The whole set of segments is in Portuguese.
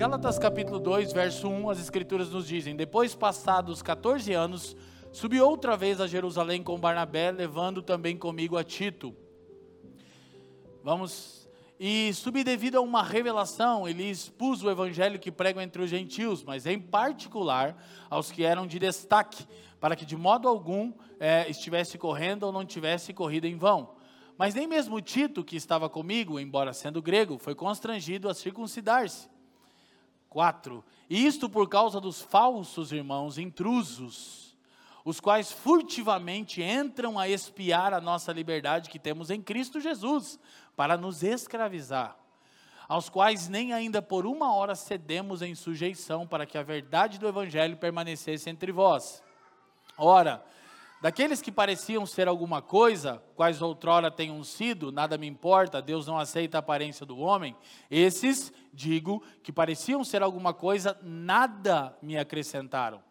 Gálatas capítulo 2, verso 1, as escrituras nos dizem: Depois passados 14 anos, subi outra vez a Jerusalém com Barnabé, levando também comigo a Tito. Vamos. E subi devido a uma revelação, ele expus o evangelho que prego entre os gentios, mas em particular aos que eram de destaque, para que de modo algum é, estivesse correndo ou não tivesse corrido em vão. Mas nem mesmo Tito, que estava comigo, embora sendo grego, foi constrangido a circuncidar-se. 4. Isto por causa dos falsos irmãos intrusos, os quais furtivamente entram a espiar a nossa liberdade que temos em Cristo Jesus, para nos escravizar, aos quais nem ainda por uma hora cedemos em sujeição, para que a verdade do Evangelho permanecesse entre vós. Ora, Daqueles que pareciam ser alguma coisa, quais outrora tenham sido, nada me importa, Deus não aceita a aparência do homem, esses, digo, que pareciam ser alguma coisa, nada me acrescentaram.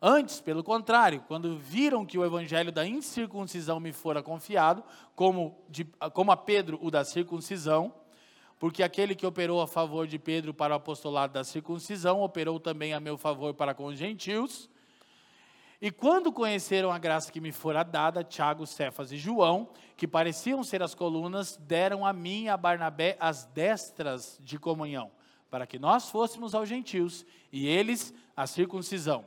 Antes, pelo contrário, quando viram que o evangelho da incircuncisão me fora confiado, como, de, como a Pedro o da circuncisão, porque aquele que operou a favor de Pedro para o apostolado da circuncisão, operou também a meu favor para com os gentios, e quando conheceram a graça que me fora dada, Tiago, Cefas e João, que pareciam ser as colunas, deram a mim e a Barnabé as destras de comunhão, para que nós fôssemos aos gentios e eles a circuncisão.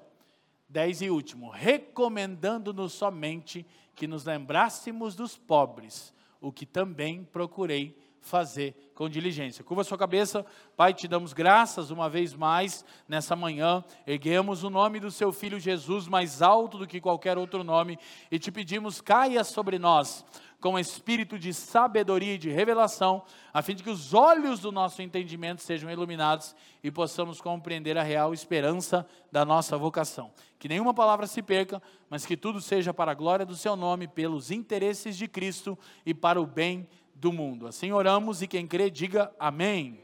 Dez e último, recomendando-nos somente que nos lembrássemos dos pobres, o que também procurei fazer com diligência. Curva sua cabeça, Pai, te damos graças uma vez mais nessa manhã. Erguemos o nome do seu filho Jesus mais alto do que qualquer outro nome e te pedimos, caia sobre nós com espírito de sabedoria e de revelação, a fim de que os olhos do nosso entendimento sejam iluminados e possamos compreender a real esperança da nossa vocação. Que nenhuma palavra se perca, mas que tudo seja para a glória do seu nome, pelos interesses de Cristo e para o bem do mundo. Assim oramos e quem crê, diga amém.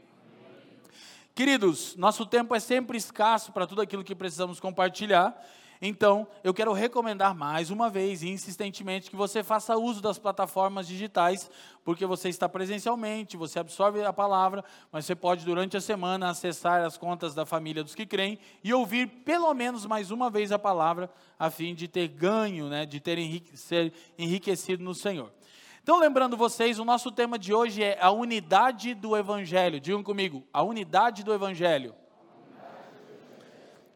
Queridos, nosso tempo é sempre escasso para tudo aquilo que precisamos compartilhar. Então, eu quero recomendar mais uma vez insistentemente que você faça uso das plataformas digitais, porque você está presencialmente, você absorve a palavra, mas você pode durante a semana acessar as contas da família dos que creem e ouvir pelo menos mais uma vez a palavra, a fim de ter ganho, né, de ter enrique, ser enriquecido no Senhor. Então, lembrando vocês, o nosso tema de hoje é a unidade do Evangelho. Digam comigo, a unidade do Evangelho.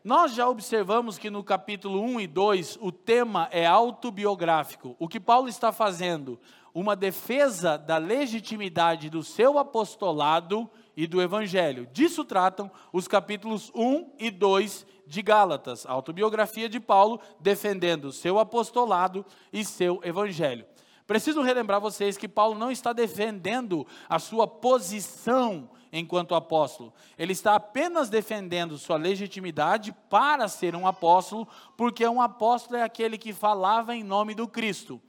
Nós já observamos que no capítulo 1 e 2 o tema é autobiográfico. O que Paulo está fazendo? Uma defesa da legitimidade do seu apostolado e do Evangelho. Disso tratam os capítulos 1 e 2 de Gálatas, a autobiografia de Paulo defendendo seu apostolado e seu Evangelho. Preciso relembrar vocês que Paulo não está defendendo a sua posição enquanto apóstolo. Ele está apenas defendendo sua legitimidade para ser um apóstolo, porque um apóstolo é aquele que falava em nome do Cristo.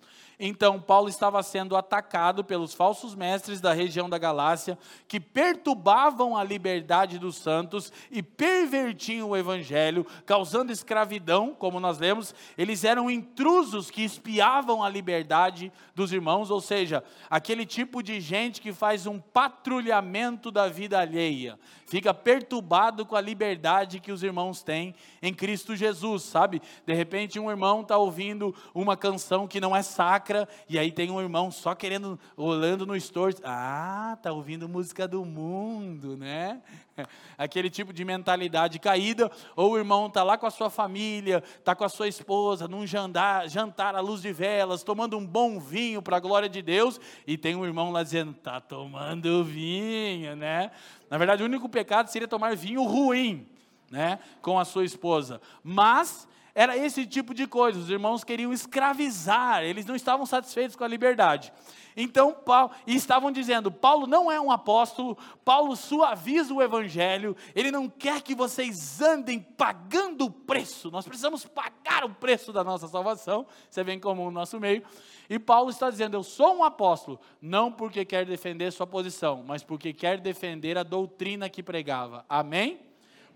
Então, Paulo estava sendo atacado pelos falsos mestres da região da Galácia, que perturbavam a liberdade dos santos e pervertiam o evangelho, causando escravidão, como nós lemos. Eles eram intrusos que espiavam a liberdade dos irmãos, ou seja, aquele tipo de gente que faz um patrulhamento da vida alheia, fica perturbado com a liberdade que os irmãos têm em Cristo Jesus, sabe? De repente, um irmão está ouvindo uma canção que não é sacra e aí tem um irmão só querendo, olhando no store, ah, tá ouvindo música do mundo, né? Aquele tipo de mentalidade caída, ou o irmão tá lá com a sua família, tá com a sua esposa, num jantar, jantar à luz de velas, tomando um bom vinho para a glória de Deus, e tem um irmão lá dizendo, tá tomando vinho, né? Na verdade, o único pecado seria tomar vinho ruim, né, com a sua esposa. Mas era esse tipo de coisa. Os irmãos queriam escravizar, eles não estavam satisfeitos com a liberdade. Então, Paulo, e estavam dizendo: Paulo não é um apóstolo, Paulo suaviza o evangelho, ele não quer que vocês andem pagando o preço, nós precisamos pagar o preço da nossa salvação, você vem como no nosso meio. E Paulo está dizendo: Eu sou um apóstolo, não porque quer defender sua posição, mas porque quer defender a doutrina que pregava. Amém?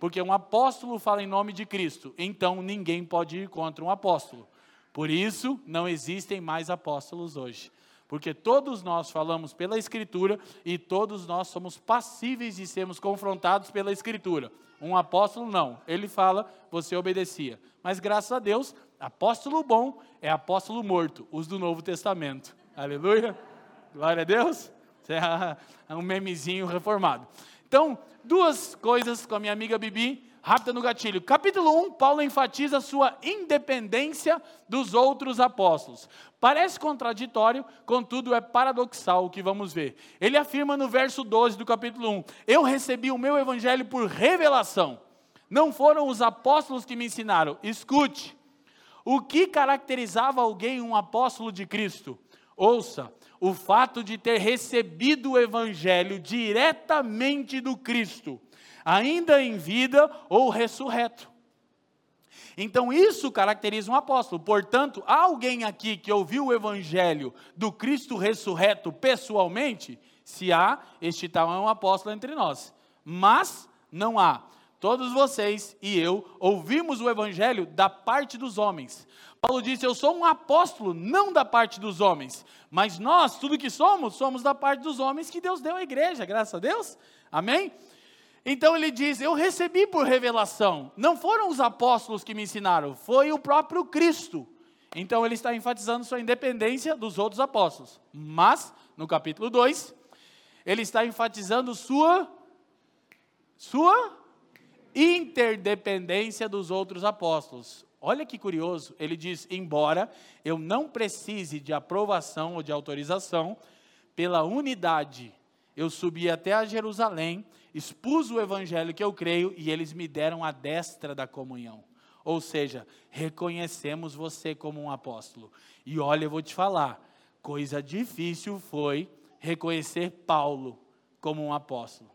Porque um apóstolo fala em nome de Cristo, então ninguém pode ir contra um apóstolo. Por isso, não existem mais apóstolos hoje. Porque todos nós falamos pela Escritura e todos nós somos passíveis de sermos confrontados pela Escritura. Um apóstolo não, ele fala, você obedecia. Mas graças a Deus, apóstolo bom é apóstolo morto, os do Novo Testamento. Aleluia, glória a Deus. É um memezinho reformado. Então, duas coisas com a minha amiga Bibi rápida no gatilho. Capítulo 1, Paulo enfatiza sua independência dos outros apóstolos. Parece contraditório, contudo é paradoxal o que vamos ver. Ele afirma no verso 12 do capítulo 1: Eu recebi o meu evangelho por revelação. Não foram os apóstolos que me ensinaram. Escute. O que caracterizava alguém um apóstolo de Cristo? Ouça, o fato de ter recebido o evangelho diretamente do Cristo ainda em vida ou ressurreto. Então isso caracteriza um apóstolo. Portanto, há alguém aqui que ouviu o evangelho do Cristo ressurreto pessoalmente? Se há, este tal é um apóstolo entre nós. Mas não há. Todos vocês e eu ouvimos o evangelho da parte dos homens. Paulo disse: Eu sou um apóstolo, não da parte dos homens, mas nós, tudo que somos, somos da parte dos homens que Deus deu à igreja, graças a Deus. Amém? Então ele diz: Eu recebi por revelação. Não foram os apóstolos que me ensinaram, foi o próprio Cristo. Então ele está enfatizando sua independência dos outros apóstolos. Mas, no capítulo 2, ele está enfatizando sua sua interdependência dos outros apóstolos. Olha que curioso, ele diz: embora eu não precise de aprovação ou de autorização, pela unidade eu subi até a Jerusalém expus o evangelho que eu creio e eles me deram a destra da comunhão. Ou seja, reconhecemos você como um apóstolo. E olha, eu vou te falar, coisa difícil foi reconhecer Paulo como um apóstolo.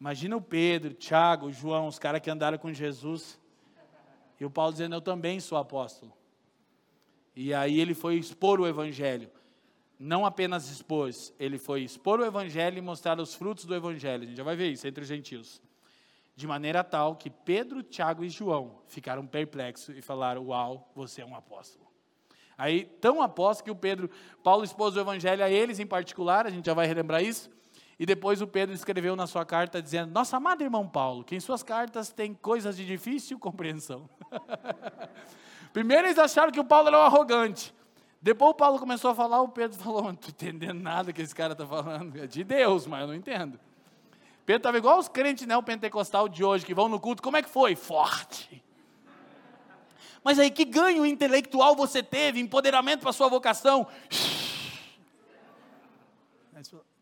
Imagina o Pedro, Tiago, João, os caras que andaram com Jesus. E o Paulo dizendo: Eu também sou apóstolo. E aí ele foi expor o evangelho não apenas expôs, ele foi expor o evangelho e mostrar os frutos do evangelho. A gente já vai ver isso entre os gentios. De maneira tal que Pedro, Tiago e João ficaram perplexos e falaram: Uau, você é um apóstolo. Aí, tão apóstolo que o Pedro, Paulo expôs o evangelho a eles em particular, a gente já vai relembrar isso. E depois o Pedro escreveu na sua carta dizendo: Nosso amado irmão Paulo, que em suas cartas tem coisas de difícil compreensão. Primeiro eles acharam que o Paulo era um arrogante. Depois o Paulo começou a falar, o Pedro falou: Não estou entendendo nada que esse cara está falando. É de Deus, mas eu não entendo. Pedro estava igual os crentes neopentecostal de hoje, que vão no culto. Como é que foi? Forte. Mas aí, que ganho intelectual você teve, empoderamento para sua vocação?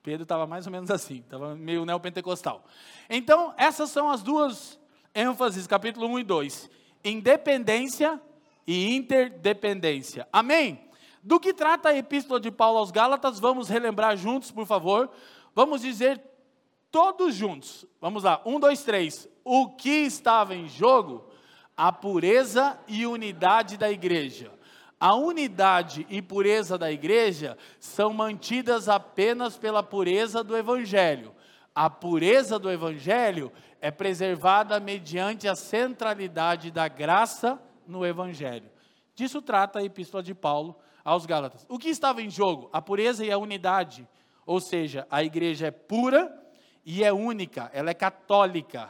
Pedro estava mais ou menos assim, estava meio neopentecostal. Então, essas são as duas ênfases, capítulo 1 e 2. Independência e interdependência. Amém? Do que trata a epístola de Paulo aos Gálatas, vamos relembrar juntos, por favor. Vamos dizer todos juntos. Vamos lá, um, dois, três. O que estava em jogo? A pureza e unidade da igreja. A unidade e pureza da igreja são mantidas apenas pela pureza do evangelho. A pureza do evangelho é preservada mediante a centralidade da graça no evangelho. Disso trata a epístola de Paulo aos Gálatas. O que estava em jogo? A pureza e a unidade. Ou seja, a igreja é pura e é única, ela é católica.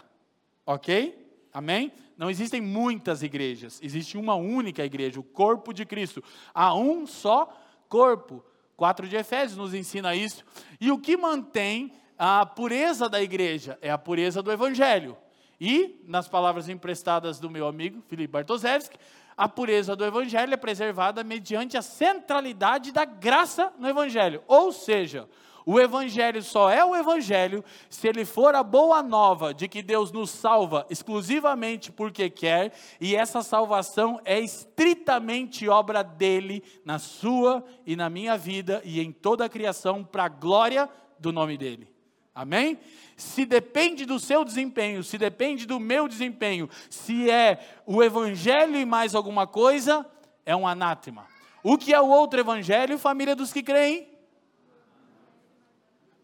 Ok? Amém? Não existem muitas igrejas, existe uma única igreja, o corpo de Cristo. Há um só corpo. 4 de Efésios nos ensina isso. E o que mantém a pureza da igreja é a pureza do evangelho. E, nas palavras emprestadas do meu amigo Felipe Bartoszewski, a pureza do Evangelho é preservada mediante a centralidade da graça no Evangelho. Ou seja, O Evangelho só é o Evangelho se ele for a boa nova de que Deus nos salva exclusivamente porque quer, e essa salvação é estritamente obra dele na sua e na minha vida e em toda a criação, para a glória do nome dele. Amém? Se depende do seu desempenho, se depende do meu desempenho, se é o Evangelho e mais alguma coisa, é um anátema. O que é o outro Evangelho, família dos que creem?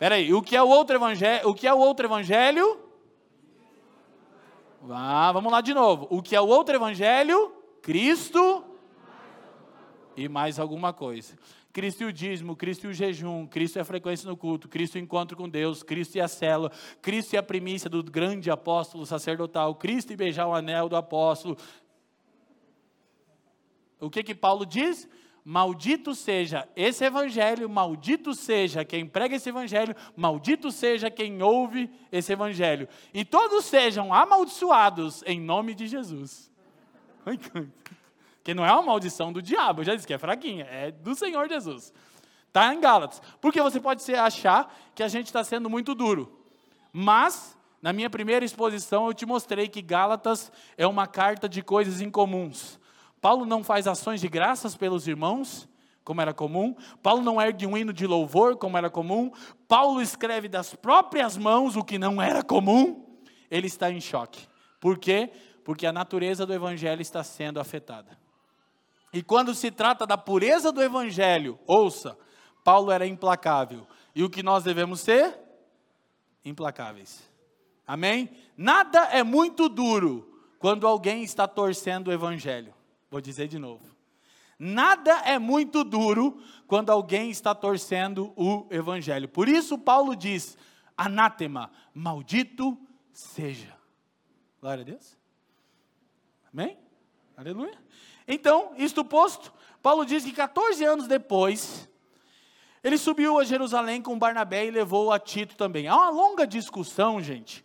Espera aí, o que é o outro evangelho? O que é o outro evangelho? Ah, vamos lá de novo. O que é o outro evangelho? Cristo e mais alguma coisa. Cristo e o dízimo, Cristo e o jejum, Cristo e a frequência no culto, Cristo e o encontro com Deus, Cristo e a célula, Cristo e a primícia do grande apóstolo sacerdotal, Cristo e beijar o anel do apóstolo. O que que Paulo diz? Maldito seja esse evangelho, maldito seja quem prega esse evangelho, maldito seja quem ouve esse evangelho. E todos sejam amaldiçoados em nome de Jesus. Que não é uma maldição do diabo, eu já disse que é fraquinha, é do Senhor Jesus. Está em Gálatas. Porque você pode achar que a gente está sendo muito duro. Mas, na minha primeira exposição, eu te mostrei que Gálatas é uma carta de coisas incomuns. Paulo não faz ações de graças pelos irmãos, como era comum. Paulo não ergue um hino de louvor, como era comum. Paulo escreve das próprias mãos, o que não era comum. Ele está em choque. Por quê? Porque a natureza do evangelho está sendo afetada. E quando se trata da pureza do evangelho, ouça, Paulo era implacável. E o que nós devemos ser? Implacáveis. Amém? Nada é muito duro quando alguém está torcendo o evangelho. Vou dizer de novo. Nada é muito duro quando alguém está torcendo o evangelho. Por isso, Paulo diz: anátema, maldito seja. Glória a Deus. Amém? Aleluia. Então, isto posto, Paulo diz que 14 anos depois, ele subiu a Jerusalém com Barnabé e levou a Tito também. Há uma longa discussão, gente,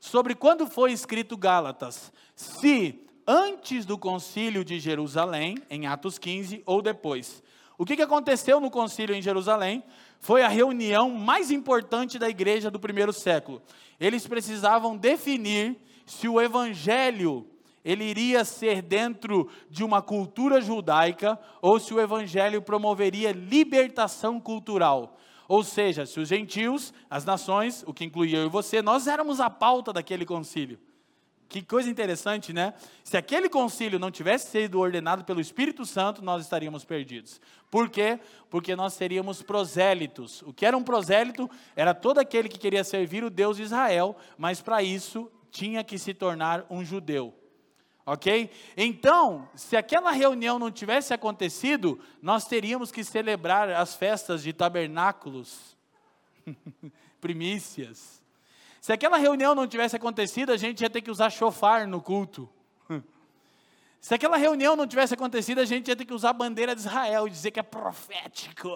sobre quando foi escrito Gálatas. Se antes do concílio de Jerusalém, em Atos 15, ou depois. O que aconteceu no concílio em Jerusalém foi a reunião mais importante da igreja do primeiro século. Eles precisavam definir se o evangelho ele iria ser dentro de uma cultura judaica ou se o evangelho promoveria libertação cultural. Ou seja, se os gentios, as nações, o que incluía eu e você, nós éramos a pauta daquele concílio. Que coisa interessante, né? Se aquele concílio não tivesse sido ordenado pelo Espírito Santo, nós estaríamos perdidos. Por quê? Porque nós seríamos prosélitos. O que era um prosélito era todo aquele que queria servir o Deus de Israel, mas para isso tinha que se tornar um judeu. Ok? Então, se aquela reunião não tivesse acontecido, nós teríamos que celebrar as festas de tabernáculos, primícias se aquela reunião não tivesse acontecido, a gente ia ter que usar chofar no culto. Se aquela reunião não tivesse acontecido, a gente ia ter que usar a bandeira de Israel e dizer que é profético.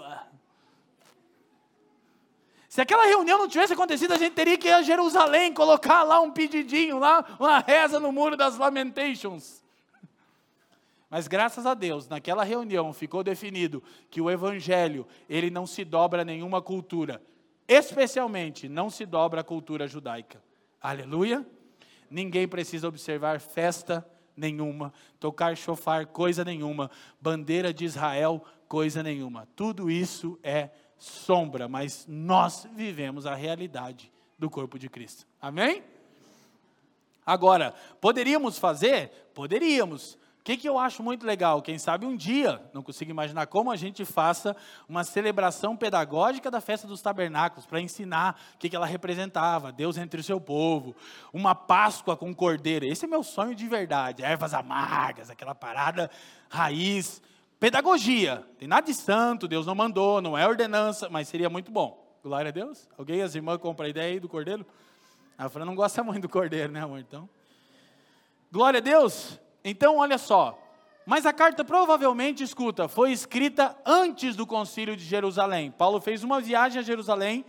Se aquela reunião não tivesse acontecido, a gente teria que ir a Jerusalém, colocar lá um pedidinho, lá, uma reza no muro das Lamentations. Mas graças a Deus, naquela reunião ficou definido que o evangelho, ele não se dobra a nenhuma cultura, especialmente não se dobra a cultura judaica. Aleluia. Ninguém precisa observar festa nenhuma, tocar chofar coisa nenhuma, bandeira de Israel coisa nenhuma. Tudo isso é sombra, mas nós vivemos a realidade do corpo de Cristo. Amém? Agora, poderíamos fazer? Poderíamos. O que, que eu acho muito legal? Quem sabe um dia, não consigo imaginar como a gente faça uma celebração pedagógica da festa dos tabernáculos, para ensinar o que, que ela representava, Deus entre o seu povo, uma Páscoa com cordeiro. Esse é meu sonho de verdade. Ervas amargas, aquela parada raiz. Pedagogia. Tem nada de santo, Deus não mandou, não é ordenança, mas seria muito bom. Glória a Deus. Alguém, as irmãs, compra a ideia aí do cordeiro? A Fran não gosta muito do cordeiro, né, amor? Então. Glória a Deus. Então, olha só. Mas a carta provavelmente, escuta, foi escrita antes do concílio de Jerusalém. Paulo fez uma viagem a Jerusalém,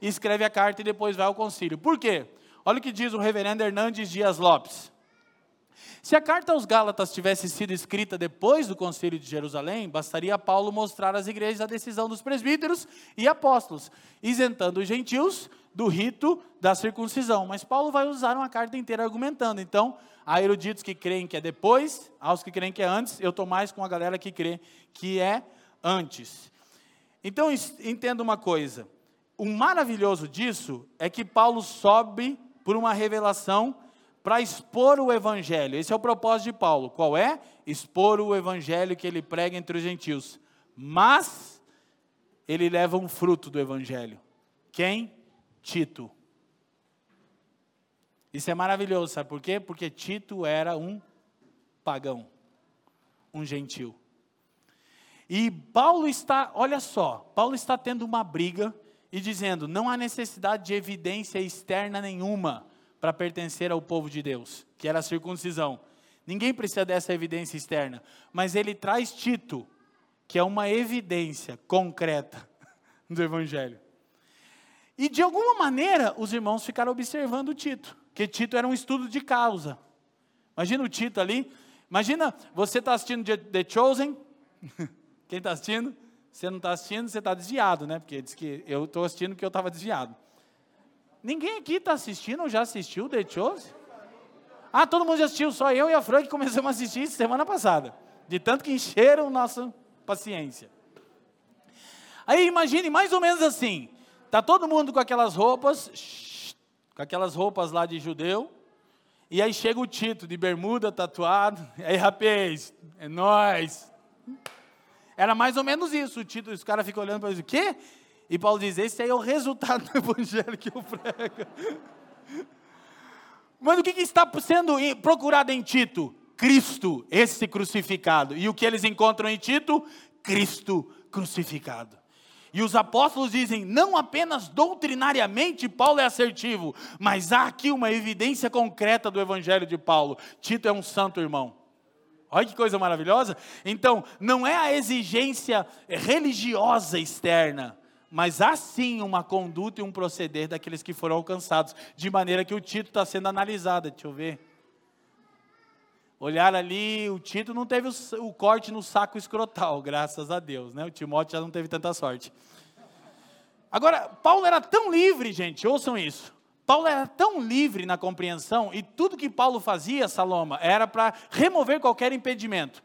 escreve a carta e depois vai ao concílio. Por quê? Olha o que diz o reverendo Hernandes Dias Lopes. Se a carta aos Gálatas tivesse sido escrita depois do concílio de Jerusalém, bastaria Paulo mostrar às igrejas a decisão dos presbíteros e apóstolos, isentando os gentios do rito da circuncisão. Mas Paulo vai usar uma carta inteira argumentando. Então, há eruditos que creem que é depois, aos que creem que é antes. Eu estou mais com a galera que crê que é antes. Então, entenda uma coisa. O maravilhoso disso é que Paulo sobe por uma revelação para expor o evangelho. Esse é o propósito de Paulo. Qual é? Expor o evangelho que ele prega entre os gentios. Mas ele leva um fruto do evangelho. Quem? Tito. Isso é maravilhoso, sabe por quê? Porque Tito era um pagão, um gentil. E Paulo está, olha só, Paulo está tendo uma briga e dizendo: não há necessidade de evidência externa nenhuma para pertencer ao povo de Deus, que era a circuncisão. Ninguém precisa dessa evidência externa, mas ele traz Tito, que é uma evidência concreta do Evangelho. E de alguma maneira, os irmãos ficaram observando Tito, que Tito era um estudo de causa. Imagina o Tito ali, imagina você está assistindo The Chosen, quem está assistindo? Você não está assistindo, você está desviado, né? Porque diz que eu estou assistindo porque eu estava desviado. Ninguém aqui está assistindo ou já assistiu The Chosen? Ah, todo mundo já assistiu, só eu e a Fran que começamos a assistir semana passada. De tanto que encheram nossa paciência. Aí imagine mais ou menos assim: tá todo mundo com aquelas roupas, com aquelas roupas lá de judeu, e aí chega o Tito de bermuda tatuado. Aí, rapaz, é nós. Era mais ou menos isso. O Tito, os caras ficam olhando para ele, o quê? E Paulo diz: esse aí é o resultado do evangelho que eu prego. Mas o que, que está sendo procurado em Tito? Cristo, esse crucificado. E o que eles encontram em Tito? Cristo crucificado. E os apóstolos dizem: não apenas doutrinariamente Paulo é assertivo, mas há aqui uma evidência concreta do evangelho de Paulo. Tito é um santo irmão. Olha que coisa maravilhosa. Então, não é a exigência religiosa externa, mas há sim uma conduta e um proceder daqueles que foram alcançados, de maneira que o Tito está sendo analisado. Deixa eu ver. Olhar ali, o Tito não teve o, o, corte no saco escrotal, graças a Deus, né? O Timóteo já não teve tanta sorte. Agora, Paulo era tão livre, gente, ouçam isso. Paulo era tão livre na compreensão e tudo que Paulo fazia, Saloma, era para remover qualquer impedimento.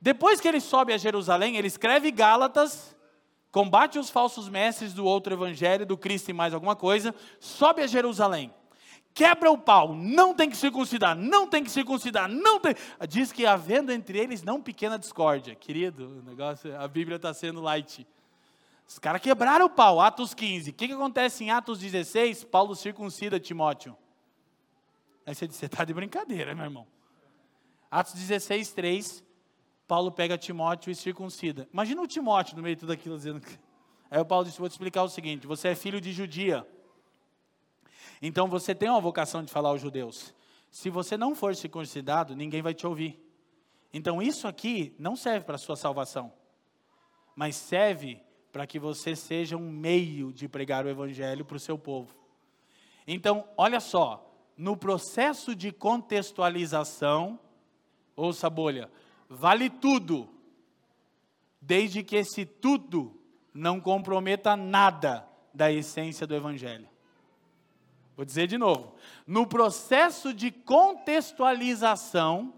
Depois que ele sobe a Jerusalém, ele escreve Gálatas, combate os falsos mestres do outro evangelho, do Cristo e mais alguma coisa, sobe a Jerusalém, quebra o pau, não tem que circuncidar, não tem que circuncidar, não tem. Diz que havendo entre eles não pequena discórdia. Querido, o negócio, a Bíblia está sendo light. Os caras quebraram o pau, Atos 15. O que, que acontece em Atos 16? Paulo circuncida Timóteo. Aí você diz, você está de brincadeira, meu irmão. Atos 16, 3. Paulo pega Timóteo e circuncida. Imagina o Timóteo no meio de tudo aquilo dizendo. Aí o Paulo disse: Vou te explicar o seguinte: você é filho de judia. Então você tem uma vocação de falar aos judeus. Se você não for circuncidado, ninguém vai te ouvir. Então isso aqui não serve para a sua salvação, mas serve para que você seja um meio de pregar o evangelho para o seu povo. Então, olha só, no processo de contextualização, ouça a bolha, vale tudo, desde que esse tudo não comprometa nada da essência do Evangelho. Vou dizer de novo. No processo de contextualização,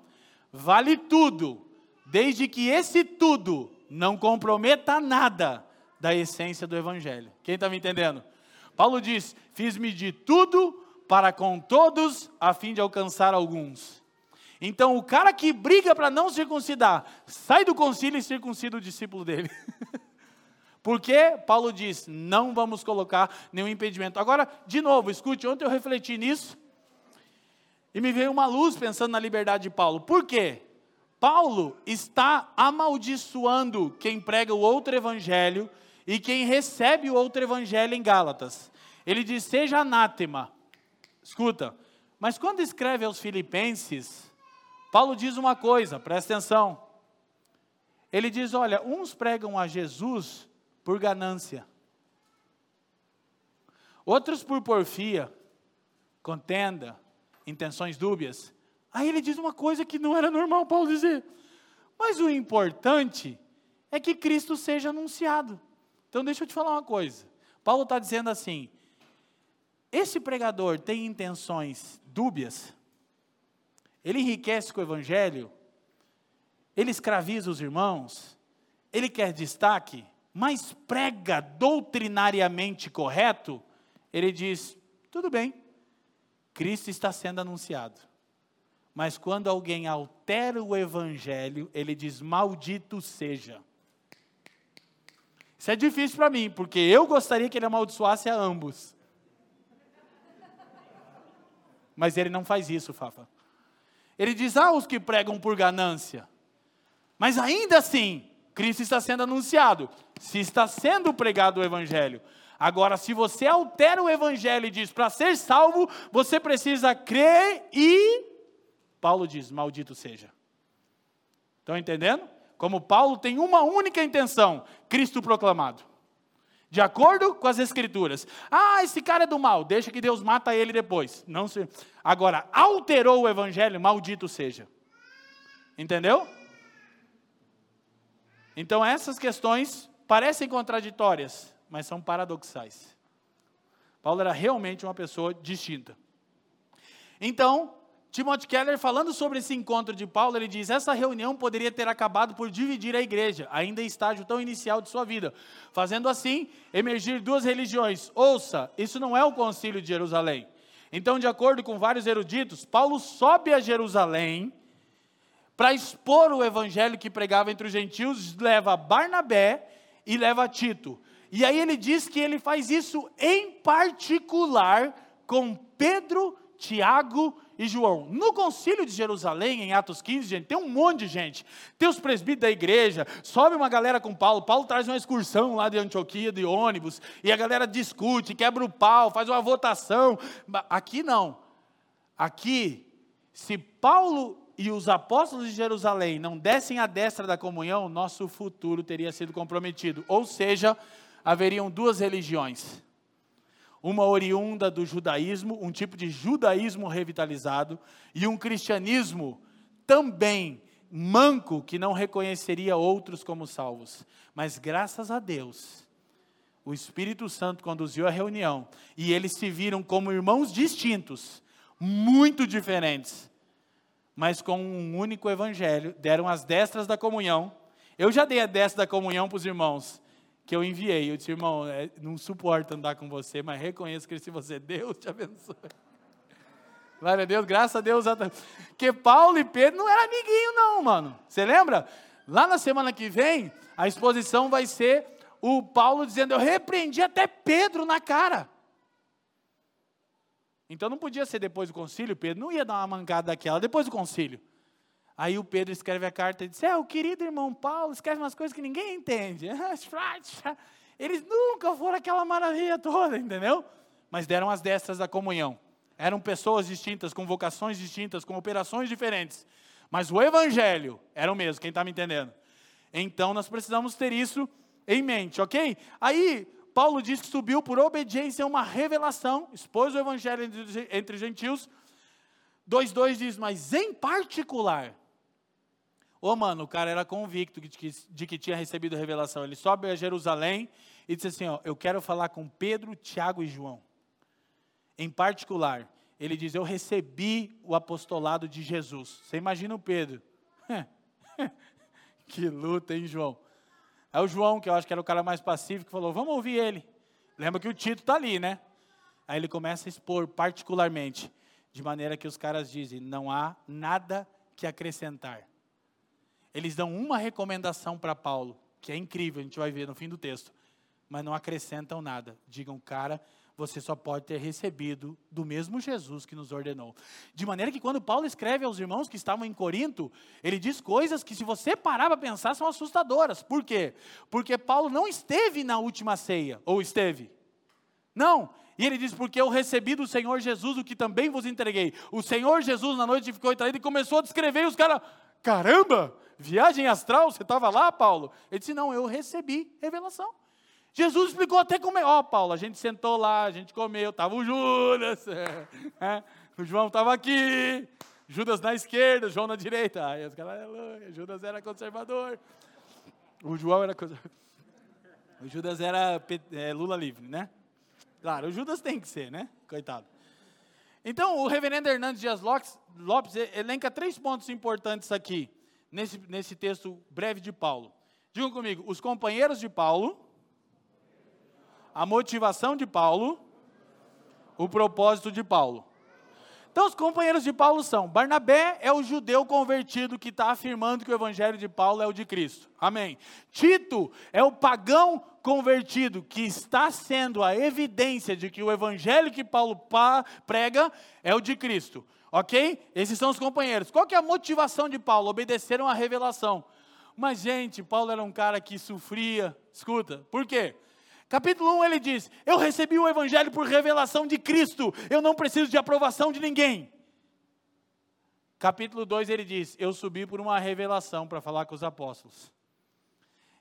vale tudo, desde que esse tudo não comprometa nada da essência do Evangelho. Quem está me entendendo? Paulo diz: Fiz-me de tudo para com todos, a fim de alcançar alguns. Então, o cara que briga para não circuncidar, sai do concílio e circuncida o discípulo dele. Porque Paulo diz: não vamos colocar nenhum impedimento. Agora, de novo, escute, ontem eu refleti nisso e me veio uma luz pensando na liberdade de Paulo. Por quê? Paulo está amaldiçoando quem prega o outro evangelho e quem recebe o outro evangelho em Gálatas. Ele diz: seja anátema. Escuta, mas quando escreve aos Filipenses, Paulo diz uma coisa, presta atenção. Ele diz: olha, uns pregam a Jesus por ganância, outros por porfia, contenda, intenções dúbias, Aí ele diz uma coisa que não era normal Paulo dizer. Mas o importante é que Cristo seja anunciado. Então deixa eu te falar uma coisa. Paulo está dizendo assim: esse pregador tem intenções dúbias, ele enriquece com o evangelho, ele escraviza os irmãos, ele quer destaque, mas prega doutrinariamente correto, ele diz: tudo bem, Cristo está sendo anunciado. Mas quando alguém altera o evangelho, ele diz: maldito seja. Isso é difícil para mim, porque eu gostaria que ele amaldiçoasse a ambos. Mas ele não faz isso, Fafa. Ele diz: ah, os que pregam por ganância. Mas ainda assim, Cristo está sendo anunciado. Se está sendo pregado o Evangelho. Agora, se você altera o Evangelho e diz para ser salvo, você precisa crer e. Paulo diz: maldito seja. Estão entendendo? Como Paulo tem uma única intenção: Cristo proclamado. De acordo com as Escrituras. Ah, esse cara é do mal, deixa que Deus mata ele depois. Não se... Agora, alterou o Evangelho, maldito seja. Entendeu? Então, essas questões parecem contraditórias, mas são paradoxais. Paulo era realmente uma pessoa distinta. Então, Timothy Keller, falando sobre esse encontro de Paulo, ele diz: essa reunião poderia ter acabado por dividir a igreja, ainda em estágio tão inicial de sua vida, fazendo assim emergir duas religiões. Ouça, isso não é o concílio de Jerusalém. Então, de acordo com vários eruditos, Paulo sobe a Jerusalém para expor o evangelho que pregava entre os gentios, leva Barnabé e leva Tito. E aí ele diz que ele faz isso em particular com Pedro, Tiago e João. No concílio de Jerusalém, em Atos 15, gente, tem um monte de gente. Tem os presbíteros da igreja, sobe uma galera com Paulo. Paulo traz uma excursão lá de Antioquia, de ônibus, e a galera discute, quebra o pau, faz uma votação. Aqui não. Aqui, se Paulo e os apóstolos de Jerusalém não dessem a destra da comunhão, nosso futuro teria sido comprometido. Ou seja, haveriam duas religiões. Uma oriunda do judaísmo, um tipo de judaísmo revitalizado, e um cristianismo também manco que não reconheceria outros como salvos. Mas graças a Deus, o Espírito Santo conduziu a reunião e eles se viram como irmãos distintos, muito diferentes, mas com um único evangelho, deram as destras da comunhão. Eu já dei a destra da comunhão para os irmãos que eu enviei. Eu disse, irmão, é, não suporto andar com você, mas reconheço que se você Deus te abençoe. Glória a Deus, graças a Deus. Porque Paulo e Pedro não eram amiguinho, não, mano. Você lembra? Lá na semana que vem, a exposição vai ser o Paulo dizendo: Eu repreendi até Pedro na cara. Então não podia ser depois do concílio, Pedro não ia dar uma mancada daquela, depois do concílio. Aí o Pedro escreve a carta e diz: É, o querido irmão Paulo escreve umas coisas que ninguém entende. Eles nunca foram aquela maravilha toda, entendeu? Mas deram as destras da comunhão. Eram pessoas distintas, com vocações distintas, com operações diferentes. Mas o evangelho era o mesmo, quem está me entendendo? Então nós precisamos ter isso em mente, ok? Aí Paulo diz que subiu por obediência a uma revelação, expôs o evangelho entre, entre gentios. 2,2 diz, mas em particular. Ô mano, o cara era convicto de que, de que tinha recebido a revelação. Ele sobe a Jerusalém e disse assim: ó, Eu quero falar com Pedro, Tiago e João. Em particular, ele diz: Eu recebi o apostolado de Jesus. Você imagina o Pedro. que luta, hein, João? Aí o João, que eu acho que era o cara mais pacífico, falou: Vamos ouvir ele. Lembra que o Tito está ali, né? Aí ele começa a expor particularmente, de maneira que os caras dizem: Não há nada que acrescentar. Eles dão uma recomendação para Paulo, que é incrível, a gente vai ver no fim do texto, mas não acrescentam nada. Digam, cara, você só pode ter recebido do mesmo Jesus que nos ordenou. De maneira que quando Paulo escreve aos irmãos que estavam em Corinto, ele diz coisas que, se você parar para pensar, são assustadoras. Por quê? Porque Paulo não esteve na última ceia, ou esteve? Não. E ele diz: Porque eu recebi do Senhor Jesus o que também vos entreguei. O Senhor Jesus, na noite, ficou traído e começou a descrever, e os caras, caramba, viagem astral, você estava lá, Paulo? Ele disse: Não, eu recebi revelação. Jesus explicou até como é. Ó, oh, Paulo, a gente sentou lá, a gente comeu, estava o Judas, é, o João estava aqui, Judas na esquerda, João na direita. Aí os caras, aleluia, Judas era conservador. O João era conservador. O Judas era é, Lula livre, né? Claro, o Judas tem que ser, né? Coitado. Então, o reverendo Hernandes Dias Lopes elenca três pontos importantes aqui, nesse, nesse texto breve de Paulo. Digam comigo, os companheiros de Paulo, a motivação de Paulo, o propósito de Paulo. Então, os companheiros de Paulo são: Barnabé é o judeu convertido que está afirmando que o evangelho de Paulo é o de Cristo. Amém. Tito é o pagão convertido que está sendo a evidência de que o evangelho que Paulo prega é o de Cristo. Ok? Esses são os companheiros. Qual que é a motivação de Paulo? Obedeceram à revelação. Mas, gente, Paulo era um cara que sofria. Escuta, por quê? Capítulo 1 ele diz: Eu recebi o Evangelho por revelação de Cristo, eu não preciso de aprovação de ninguém. Capítulo 2 ele diz: Eu subi por uma revelação para falar com os apóstolos.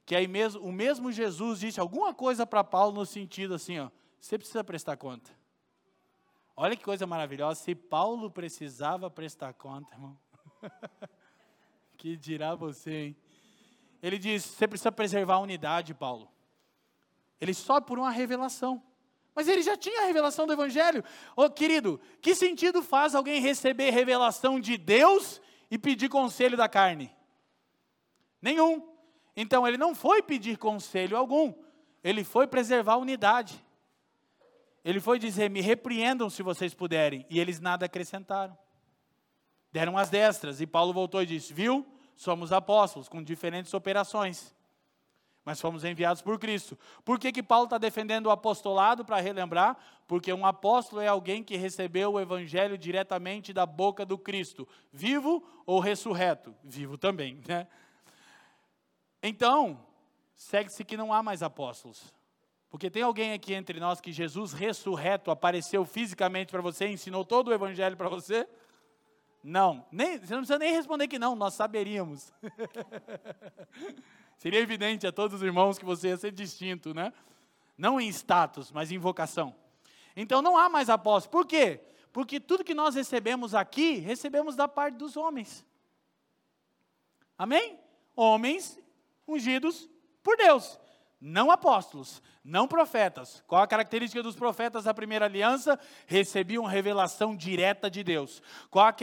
Que aí mesmo, o mesmo Jesus disse alguma coisa para Paulo no sentido assim: ó, Você precisa prestar conta. Olha que coisa maravilhosa. Se Paulo precisava prestar conta, irmão. que dirá você, hein? Ele diz: Você precisa preservar a unidade, Paulo. Ele sobe por uma revelação. Mas ele já tinha a revelação do Evangelho. Ô oh, querido, que sentido faz alguém receber revelação de Deus e pedir conselho da carne? Nenhum. Então ele não foi pedir conselho algum, ele foi preservar a unidade. Ele foi dizer: me repreendam se vocês puderem. E eles nada acrescentaram. Deram as destras. E Paulo voltou e disse: viu? Somos apóstolos com diferentes operações mas fomos enviados por Cristo. Por que, que Paulo está defendendo o apostolado para relembrar? Porque um apóstolo é alguém que recebeu o evangelho diretamente da boca do Cristo, vivo ou ressurreto? Vivo também, né? Então, segue-se que não há mais apóstolos. Porque tem alguém aqui entre nós que Jesus ressurreto apareceu fisicamente para você, ensinou todo o evangelho para você? Não, nem, você não precisa nem responder que não, nós saberíamos. Seria evidente a todos os irmãos que você ia ser distinto, né? Não em status, mas em vocação. Então não há mais apóstolo. Por quê? Porque tudo que nós recebemos aqui, recebemos da parte dos homens. Amém? Homens ungidos por Deus não apóstolos, não profetas. Qual a característica dos profetas da primeira aliança? Recebiam revelação direta de Deus. Qual a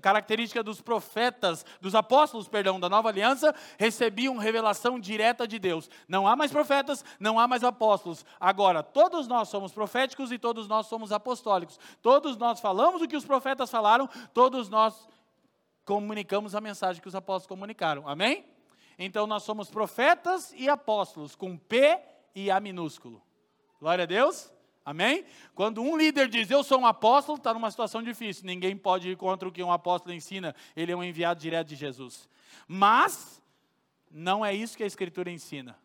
característica dos profetas, dos apóstolos, perdão, da nova aliança? Recebiam revelação direta de Deus. Não há mais profetas, não há mais apóstolos. Agora, todos nós somos proféticos e todos nós somos apostólicos. Todos nós falamos o que os profetas falaram, todos nós comunicamos a mensagem que os apóstolos comunicaram. Amém? Então nós somos profetas e apóstolos, com P e A minúsculo. Glória a Deus. Amém? Quando um líder diz eu sou um apóstolo, está numa situação difícil. Ninguém pode ir contra o que um apóstolo ensina. Ele é um enviado direto de Jesus. Mas não é isso que a Escritura ensina.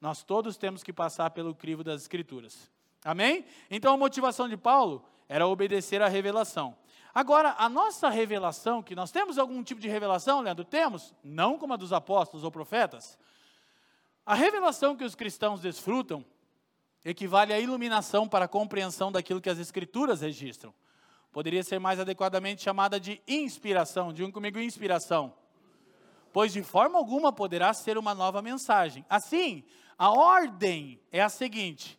Nós todos temos que passar pelo crivo das Escrituras. Amém? Então a motivação de Paulo era obedecer à revelação. Agora, a nossa revelação, que nós temos algum tipo de revelação, Leandro? Temos, não como a dos apóstolos ou profetas. A revelação que os cristãos desfrutam equivale à iluminação para a compreensão daquilo que as Escrituras registram. Poderia ser mais adequadamente chamada de inspiração. Digam comigo, inspiração. Pois de forma alguma poderá ser uma nova mensagem. Assim, a ordem é a seguinte: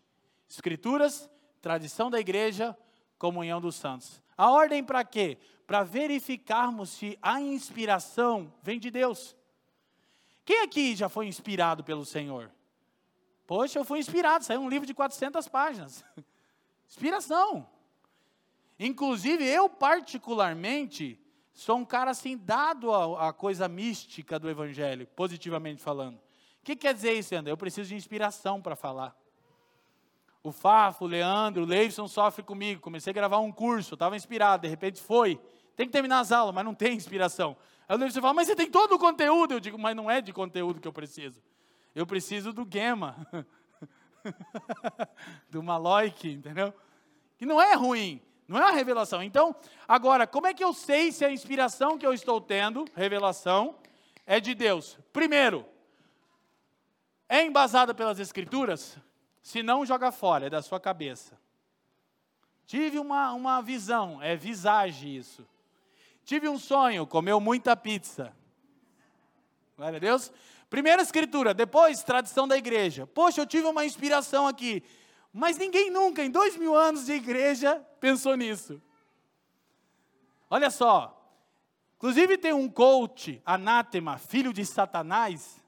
Escrituras, tradição da igreja, comunhão dos santos. A ordem para quê? Para verificarmos se a inspiração vem de Deus. Quem aqui já foi inspirado pelo Senhor? Poxa, eu fui inspirado, saiu um livro de 400 páginas. Inspiração. Inclusive, eu particularmente sou um cara assim dado à, coisa mística do Evangelho, positivamente falando. O que quer dizer isso, André? Eu preciso de inspiração para falar. O Fafo, o Leandro, o Leivson sofre comigo. Comecei a gravar um curso, estava inspirado, de repente foi. Tem que terminar as aulas, mas não tem inspiração. Aí o Leivson fala, mas você tem todo o conteúdo. Eu digo, mas não é de conteúdo que eu preciso. Eu preciso do Gema, do Maloik, entendeu? Que não é ruim, não é uma revelação. Então, agora, como é que eu sei se a inspiração que eu estou tendo, revelação, é de Deus? Primeiro, é embasada pelas Escrituras? Se não, joga fora, é da sua cabeça. Tive uma, uma visão, é visagem isso. tive um sonho, comeu muita pizza. Glória a Deus. Primeira escritura, depois tradição da igreja. Poxa, eu tive uma inspiração aqui. Mas ninguém nunca, em dois mil anos de igreja, pensou nisso. Olha só. Inclusive tem um coach, anátema, filho de Satanás,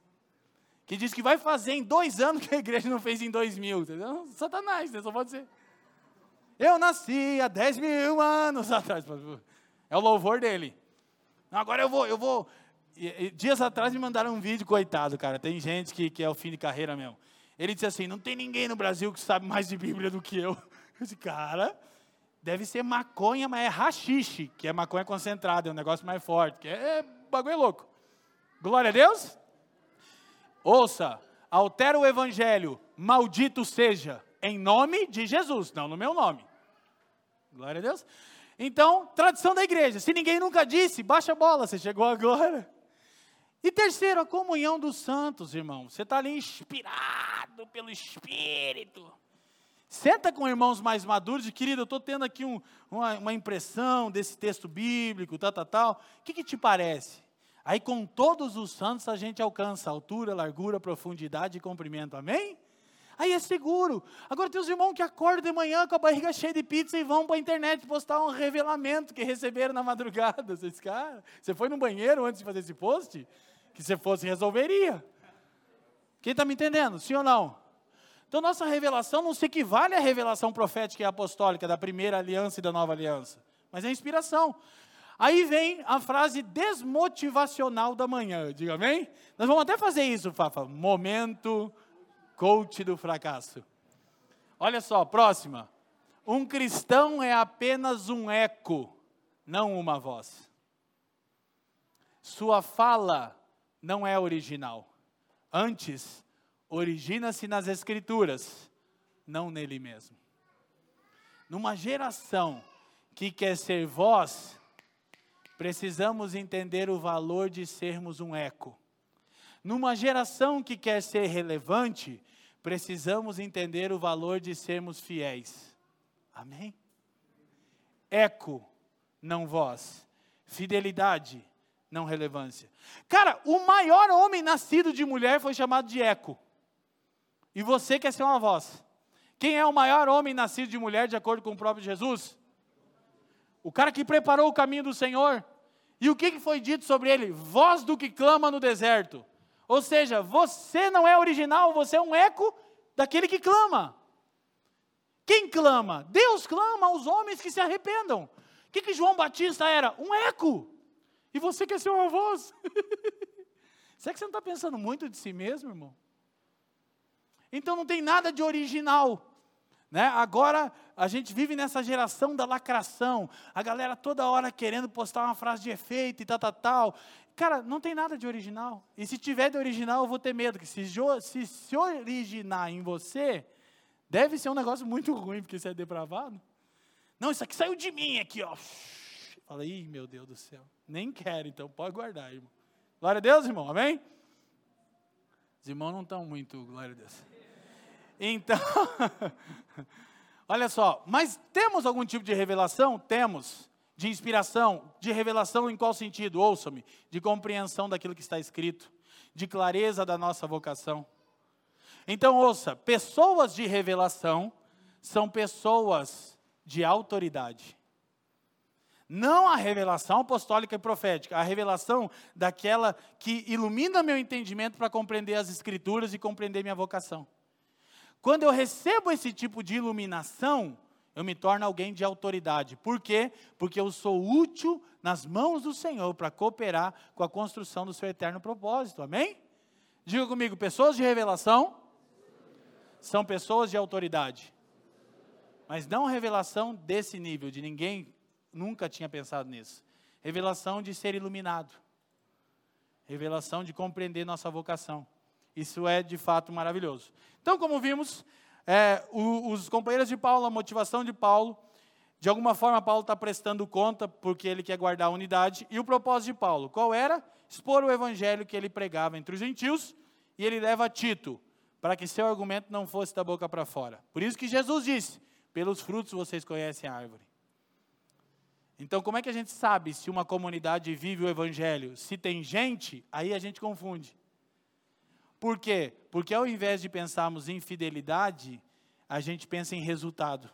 que diz que vai fazer em dois anos que a igreja não fez em dois mil. Entendeu? Satanás, né? só pode ser. Eu nasci há dez mil anos atrás. É o louvor dele. Agora eu vou, eu vou. Dias atrás me mandaram um vídeo, coitado, cara. Tem gente que, que é o fim de carreira mesmo. Ele disse assim: não tem ninguém no Brasil que sabe mais de Bíblia do que eu. Disse, cara, deve ser maconha, mas é rachixe, que é maconha concentrada, é um negócio mais forte, que é, é bagulho louco. Glória a Deus. Ouça, altera o evangelho, maldito seja, em nome de Jesus, não no meu nome. Glória a Deus. Então, tradição da igreja. Se ninguém nunca disse, baixa a bola, você chegou agora. E terceiro, a comunhão dos santos, irmão. Você está ali inspirado pelo Espírito. Senta com irmãos mais maduros e, querido, eu estou tendo aqui um, uma, uma, impressão desse texto bíblico, tal, tal, tal. O que, que te parece? Aí, com todos os santos, a gente alcança altura, largura, profundidade e comprimento. Amém? Aí é seguro. Agora tem os irmãos que acordam de manhã com a barriga cheia de pizza e vão para a internet postar um revelamento que receberam na madrugada. Vocês, cara, você foi no banheiro antes de fazer esse post? Que você fosse resolveria. Quem está me entendendo? Sim ou não? Então nossa revelação não se equivale à revelação profética e apostólica da primeira aliança e da nova aliança, mas é inspiração. Aí vem a frase desmotivacional da manhã, diga amém? Nós vamos até fazer isso, Fafa. Momento coach do fracasso. Olha só, próxima. Um cristão é apenas um eco, não uma voz. Sua fala não é original. Antes, origina-se nas Escrituras, não nele mesmo. Numa geração que quer ser voz, precisamos entender o valor de sermos um eco. Numa geração que quer ser relevante, precisamos entender o valor de sermos fiéis. Amém? Eco, não voz. Fidelidade, não relevância. Cara, o maior homem nascido de mulher foi chamado de Eco. E você quer ser uma voz. Quem é o maior homem nascido de mulher, de acordo com o próprio Jesus? O cara que preparou o caminho do Senhor. E o que foi dito sobre ele? Voz do que clama no deserto. Ou seja, você não é original, você é um eco daquele que clama. Quem clama? Deus clama aos homens que se arrependam. O que, que João Batista era? Um eco. E você quer ser uma voz? Será que você não está pensando muito de si mesmo, irmão? Então não tem nada de original. Né? Agora a gente vive nessa geração da lacração, a galera toda hora querendo postar uma frase de efeito e tal, tal, tal. Cara, não tem nada de original. E se tiver de original, eu vou ter medo. Que se, se, se originar em você, deve ser um negócio muito ruim, porque você é depravado. Não, isso aqui saiu de mim aqui, ó. Fala, ih, meu Deus do céu. Nem quero, então pode guardar, irmão. Glória a Deus, irmão, amém? Os irmãos não estão muito, glória a Deus. Então, olha só, mas temos algum tipo de revelação? Temos de inspiração, de revelação em qual sentido? Ouça-me, de compreensão daquilo que está escrito, de clareza da nossa vocação. Então, ouça, pessoas de revelação são pessoas de autoridade. Não a revelação apostólica e profética, a revelação daquela que ilumina meu entendimento para compreender as Escrituras e compreender minha vocação. Quando eu recebo esse tipo de iluminação, eu me torno alguém de autoridade. Por quê? Porque eu sou útil nas mãos do Senhor para cooperar com a construção do seu eterno propósito. Amém? Diga comigo, pessoas de revelação são pessoas de autoridade. Mas não revelação desse nível, de ninguém nunca tinha pensado nisso. Revelação de ser iluminado. Revelação de compreender nossa vocação. Isso é de fato maravilhoso. Então, como vimos, é, o, os companheiros de Paulo, a motivação de Paulo, de alguma forma Paulo está prestando conta porque ele quer guardar a unidade. E o propósito de Paulo, qual era? Expor o evangelho que ele pregava entre os gentios e ele leva Tito, para que seu argumento não fosse da boca para fora. Por isso que Jesus disse: pelos frutos vocês conhecem a árvore. Então, como é que a gente sabe se uma comunidade vive o evangelho? Se tem gente, aí a gente confunde. Por quê? Porque ao invés de pensarmos em fidelidade, a gente pensa em resultado.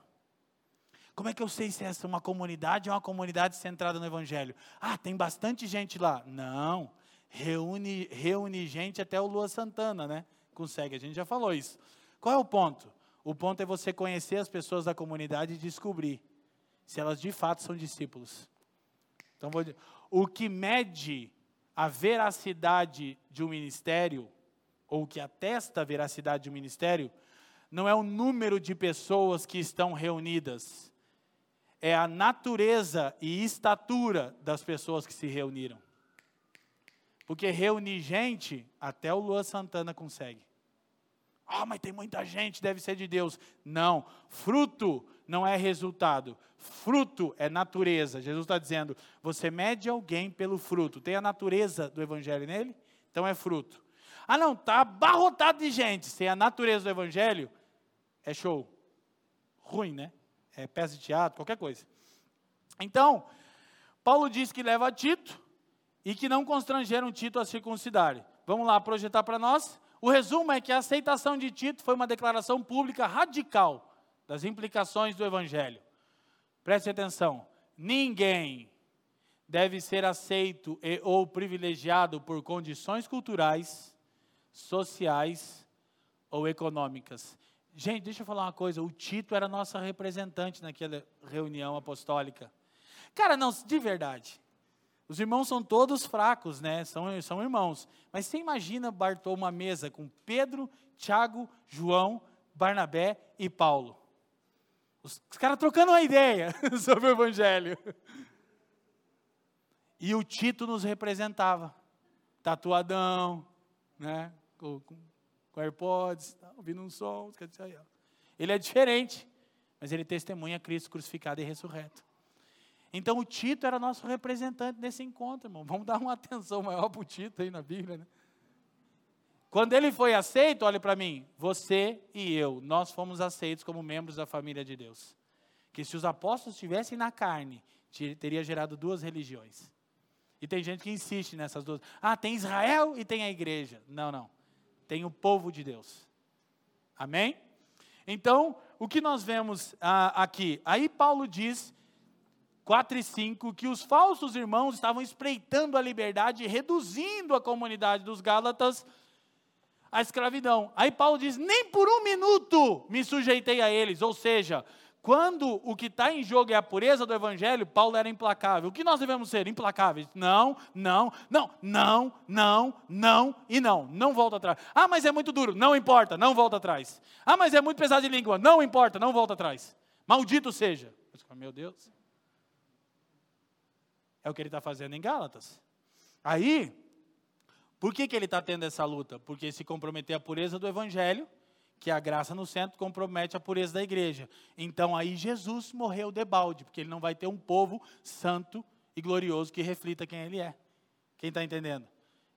Como é que eu sei se essa é uma comunidade ou uma comunidade centrada no Evangelho? Ah, tem bastante gente lá. Não, reúne, reúne gente até o Lua Santana, né? Consegue, a gente já falou isso. Qual é o ponto? O ponto é você conhecer as pessoas da comunidade e descobrir se elas de fato são discípulos. Então, vou, o que mede a veracidade de um ministério, ou que atesta a veracidade de um ministério, não é o número de pessoas que estão reunidas, é a natureza e estatura das pessoas que se reuniram. Porque reunir gente, até o Lua Santana consegue. Ah, mas tem muita gente, deve ser de Deus. Não, fruto não é resultado. Fruto é natureza. Jesus está dizendo: você mede alguém pelo fruto. Tem a natureza do Evangelho nele? Então é fruto. Ah, não, está abarrotado de gente. Tem a natureza do Evangelho? É show. Ruim, né? É peça de teatro, qualquer coisa. Então, Paulo diz que leva Tito e que não constrangeram Tito a circuncidar. Vamos lá projetar para nós. O resumo é que a aceitação de Tito foi uma declaração pública radical das implicações do Evangelho. Preste atenção: ninguém deve ser aceito e, ou privilegiado por condições culturais, sociais ou econômicas. Gente, deixa eu falar uma coisa: o Tito era nossa representante naquela reunião apostólica. Cara, não, de verdade. Os irmãos são todos fracos, né? São, são irmãos. Mas você imagina Bartô uma mesa com Pedro, Tiago, João, Barnabé e Paulo. Os, os caras trocando uma ideia sobre o Evangelho. E o Tito nos representava. Tatuadão, né? Com, com, AirPods, tá, ouvindo um som. Ele é diferente, mas ele testemunha Cristo crucificado e ressurreto. Então o Tito era nosso representante nesse encontro, irmão. Vamos dar uma atenção maior para o Tito aí na Bíblia, né? Quando ele foi aceito, olhe para mim, você e eu, nós fomos aceitos como membros da família de Deus. Que se os apóstolos estivessem na carne, teria gerado duas religiões. E tem gente que insiste nessas duas. Ah, tem Israel e tem a igreja. Não, não. Tem o povo de Deus. Amém? Então, o que nós vemos ah, aqui? Aí Paulo diz 4 e 5, que os falsos irmãos estavam espreitando a liberdade reduzindo a comunidade dos Gálatas à escravidão. Aí Paulo diz: nem por um minuto me sujeitei a eles. Ou seja, quando o que está em jogo é a pureza do evangelho, Paulo era implacável. O que nós devemos ser? Implacáveis. Não, não, não, não, não, não e não. Não volta atrás. Ah, mas é muito duro. Não importa, não volta atrás. Ah, mas é muito pesado de língua. Não importa, não volta atrás. Maldito seja. Meu Deus. É o que ele está fazendo em Gálatas. Aí, por que, que ele está tendo essa luta? Porque se comprometer a pureza do Evangelho, que a graça no centro compromete a pureza da igreja. Então aí Jesus morreu de balde, porque ele não vai ter um povo santo e glorioso que reflita quem ele é. Quem está entendendo?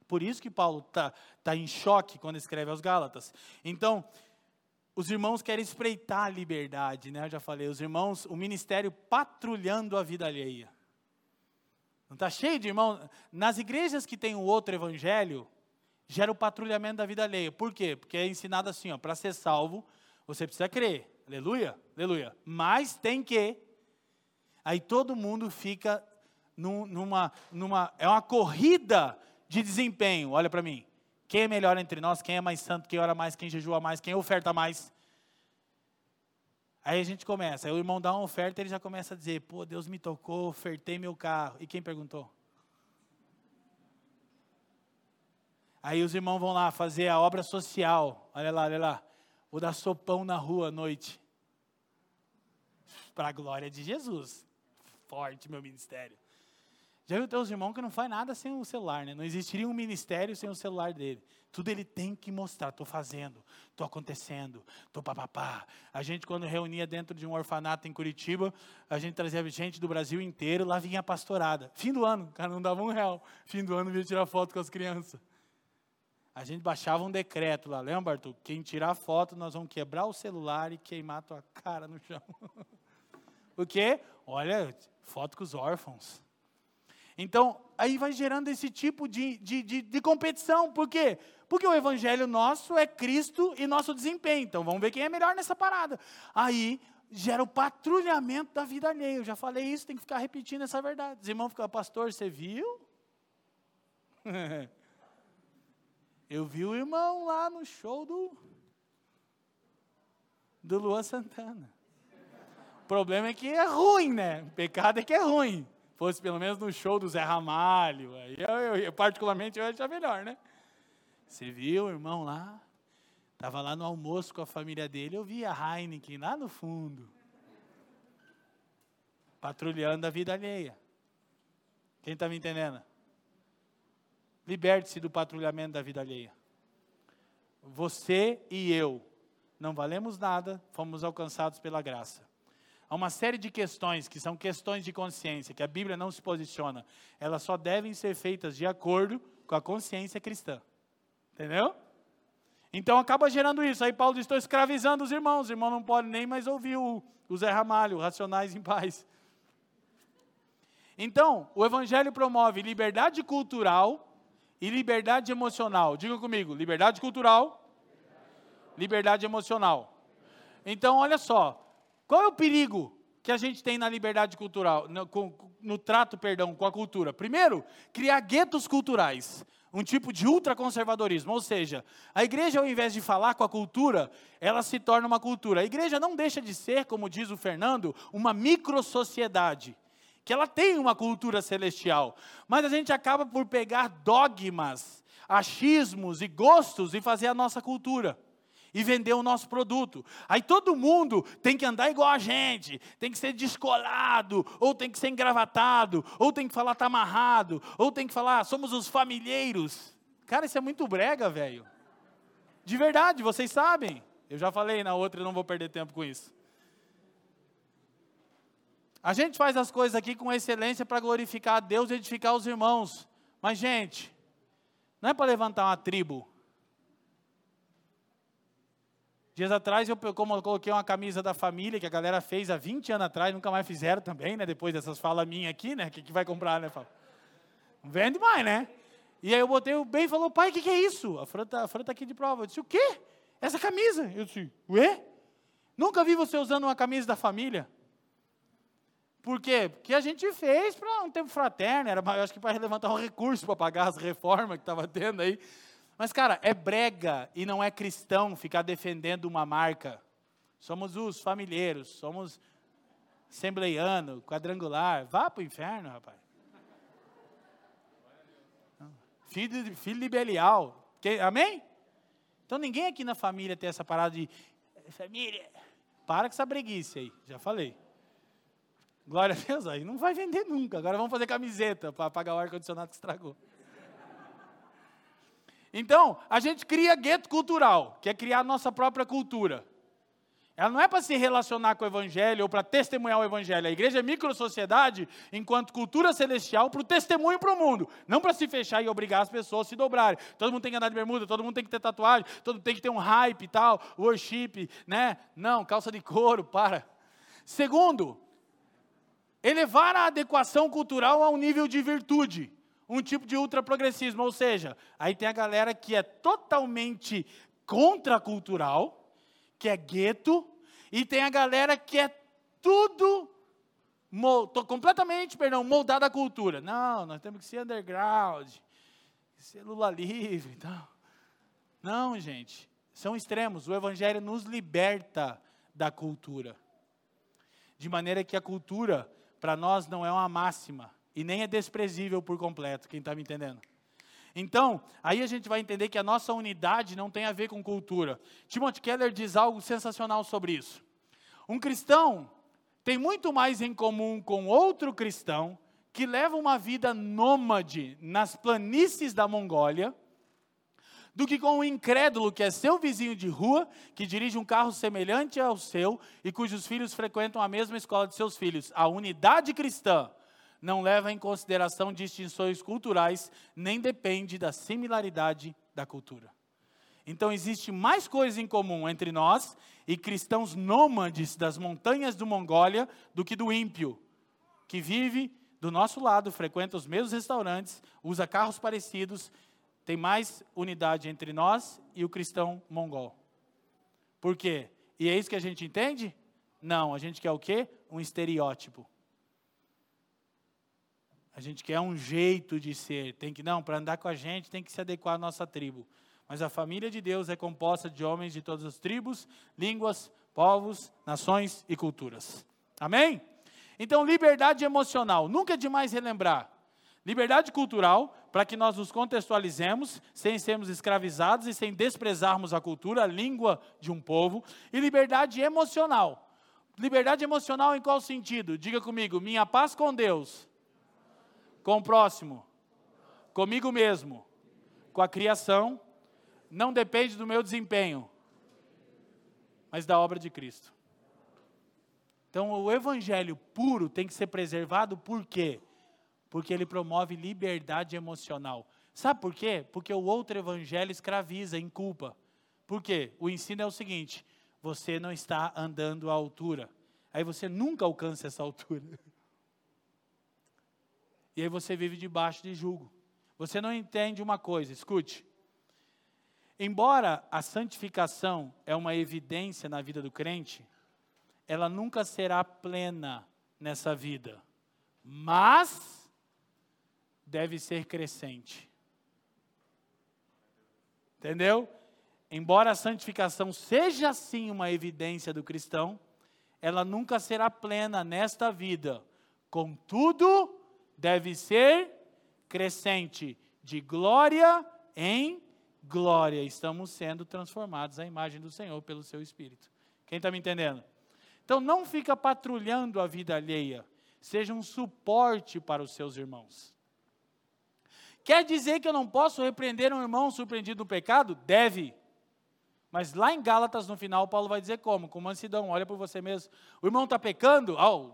Por isso que Paulo está tá em choque quando escreve aos Gálatas. Então, os irmãos querem espreitar a liberdade, né? Eu já falei, os irmãos, o ministério patrulhando a vida alheia. Não está cheio de irmãos? Nas igrejas que tem o outro evangelho, gera o patrulhamento da vida alheia. Por quê? Porque é ensinado assim, ó, para ser salvo, você precisa crer. Aleluia? Aleluia. Mas tem que. Aí todo mundo fica num, numa, numa. É uma corrida de desempenho. Olha para mim. Quem é melhor entre nós? Quem é mais santo? Quem ora mais? Quem jejua mais? Quem oferta mais? Aí a gente começa, aí o irmão dá uma oferta, ele já começa a dizer: pô, Deus me tocou, ofertei meu carro. E quem perguntou? Aí os irmãos vão lá fazer a obra social. Olha lá, olha lá. Vou dar sopão na rua à noite. Para a glória de Jesus. Forte meu ministério. Já viu teus irmãos que não faz nada sem o celular, né? Não existiria um ministério sem o celular dele. Tudo ele tem que mostrar. Estou fazendo, estou acontecendo, estou papapá. A gente, quando reunia dentro de um orfanato em Curitiba, a gente trazia gente do Brasil inteiro, lá vinha a pastorada. Fim do ano, o cara não dava um real. Fim do ano vinha tirar foto com as crianças. A gente baixava um decreto lá, lembra, Arthur? Quem tirar foto, nós vamos quebrar o celular e queimar a tua cara no chão. Porque, olha, foto com os órfãos. Então, aí vai gerando esse tipo de, de, de, de, competição. Por quê? Porque o evangelho nosso é Cristo e nosso desempenho. Então, vamos ver quem é melhor nessa parada. Aí, gera o patrulhamento da vida alheia. Eu já falei isso, tem que ficar repetindo essa verdade. Os irmãos ficam, pastor, você viu? Eu vi o irmão lá no show do, do Luan Santana. O problema é que é ruim, né? O pecado é que é ruim. Fosse pelo menos no show do Zé Ramalho, aí eu, eu, eu particularmente eu achava melhor, né? Você viu o irmão lá? Estava lá no almoço com a família dele, eu vi a Heineken lá no fundo. Patrulhando a vida alheia. Quem está me entendendo? Liberte-se do patrulhamento da vida alheia. Você e eu não valemos nada, fomos alcançados pela graça. Há uma série de questões que são questões de consciência, que a Bíblia não se posiciona. Elas só devem ser feitas de acordo com a consciência cristã. Entendeu? Então acaba gerando isso. Aí Paulo diz: estou escravizando os irmãos. Os irmãos não podem nem mais ouvir o, o Zé Ramalho, Racionais em Paz. Então, o Evangelho promove liberdade cultural e liberdade emocional. Diga comigo: liberdade cultural, liberdade emocional. Então, olha só. Qual é o perigo que a gente tem na liberdade cultural, no, no trato, perdão, com a cultura? Primeiro, criar guetos culturais um tipo de ultraconservadorismo, ou seja, a igreja ao invés de falar com a cultura, ela se torna uma cultura. A igreja não deixa de ser, como diz o Fernando, uma microsociedade, que ela tem uma cultura celestial, mas a gente acaba por pegar dogmas, achismos e gostos e fazer a nossa cultura e vender o nosso produto. Aí todo mundo tem que andar igual a gente, tem que ser descolado, ou tem que ser engravatado, ou tem que falar tá amarrado, ou tem que falar ah, somos os familheiros. Cara, isso é muito brega, velho. De verdade, vocês sabem. Eu já falei na outra, e não vou perder tempo com isso. A gente faz as coisas aqui com excelência para glorificar a Deus e edificar os irmãos. Mas, gente, não é para levantar uma tribo. Dias atrás eu, como eu coloquei uma camisa da família que a galera fez há 20 anos atrás, nunca mais fizeram também, né? Depois dessas falas minhas aqui, né? O que, que vai comprar, né? Fala. Não vende mais, né? E aí eu botei o bem e falou, pai, o que, que é isso? A Fran está tá aqui de prova. Eu disse, o quê? Essa camisa? Eu disse, ué? Nunca vi você usando uma camisa da família. Por quê? Porque a gente fez para um tempo fraterno, era, eu acho que para levantar um recurso para pagar as reformas que estava tendo aí. Mas, cara, é brega e não é cristão ficar defendendo uma marca. Somos os familheiros, somos assembleiano, quadrangular. Vá para o inferno, rapaz. Filho de, filho de Belial. Que, amém? Então ninguém aqui na família tem essa parada de família. Para com essa breguice aí, já falei. Glória a Deus, aí não vai vender nunca. Agora vamos fazer camiseta para pagar o ar-condicionado que estragou. Então, a gente cria gueto cultural, que é criar a nossa própria cultura. Ela não é para se relacionar com o Evangelho ou para testemunhar o Evangelho. A igreja é micro-sociedade enquanto cultura celestial para o testemunho para o mundo. Não para se fechar e obrigar as pessoas a se dobrarem. Todo mundo tem que andar de bermuda, todo mundo tem que ter tatuagem, todo mundo tem que ter um hype e tal, worship, né? Não, calça de couro, para. Segundo, elevar a adequação cultural a um nível de virtude um tipo de ultraprogressismo, ou seja, aí tem a galera que é totalmente contracultural, que é gueto, e tem a galera que é tudo completamente, perdão, moldada à cultura. Não, nós temos que ser underground, ser Lula livre e tal. Não, gente, são extremos. O evangelho nos liberta da cultura. De maneira que a cultura para nós não é uma máxima, e nem é desprezível por completo, quem está me entendendo? Então, aí a gente vai entender que a nossa unidade não tem a ver com cultura. Timothy Keller diz algo sensacional sobre isso. Um cristão tem muito mais em comum com outro cristão que leva uma vida nômade nas planícies da Mongólia, do que com um incrédulo que é seu vizinho de rua, que dirige um carro semelhante ao seu e cujos filhos frequentam a mesma escola de seus filhos. A unidade cristã não leva em consideração distinções culturais, nem depende da similaridade da cultura. Então existe mais coisa em comum entre nós e cristãos nômades das montanhas do Mongólia do que do ímpio, que vive do nosso lado, frequenta os mesmos restaurantes, usa carros parecidos, tem mais unidade entre nós e o cristão mongol. Por quê? E é isso que a gente entende? Não, a gente quer o quê? Um estereótipo. A gente quer um jeito de ser. Tem que não, para andar com a gente tem que se adequar à nossa tribo. Mas a família de Deus é composta de homens de todas as tribos, línguas, povos, nações e culturas. Amém? Então, liberdade emocional, nunca é demais relembrar. Liberdade cultural, para que nós nos contextualizemos, sem sermos escravizados e sem desprezarmos a cultura, a língua de um povo. E liberdade emocional. Liberdade emocional em qual sentido? Diga comigo, minha paz com Deus, com o próximo, comigo mesmo, com a criação não depende do meu desempenho, mas da obra de Cristo. Então, o evangelho puro tem que ser preservado por quê? Porque ele promove liberdade emocional. Sabe por quê? Porque o outro evangelho escraviza, inculpa. Por quê? O ensino é o seguinte: você não está andando à altura. Aí você nunca alcança essa altura. E aí você vive debaixo de julgo. Você não entende uma coisa, escute. Embora a santificação é uma evidência na vida do crente, ela nunca será plena nessa vida, mas deve ser crescente. Entendeu? Embora a santificação seja sim uma evidência do cristão, ela nunca será plena nesta vida. Contudo, deve ser crescente de glória em glória, estamos sendo transformados à imagem do Senhor pelo seu Espírito. Quem está me entendendo? Então não fica patrulhando a vida alheia, seja um suporte para os seus irmãos. Quer dizer que eu não posso repreender um irmão surpreendido no pecado? Deve. Mas lá em Gálatas, no final, Paulo vai dizer como? Com mansidão, olha por você mesmo. O irmão está pecando? Oh, o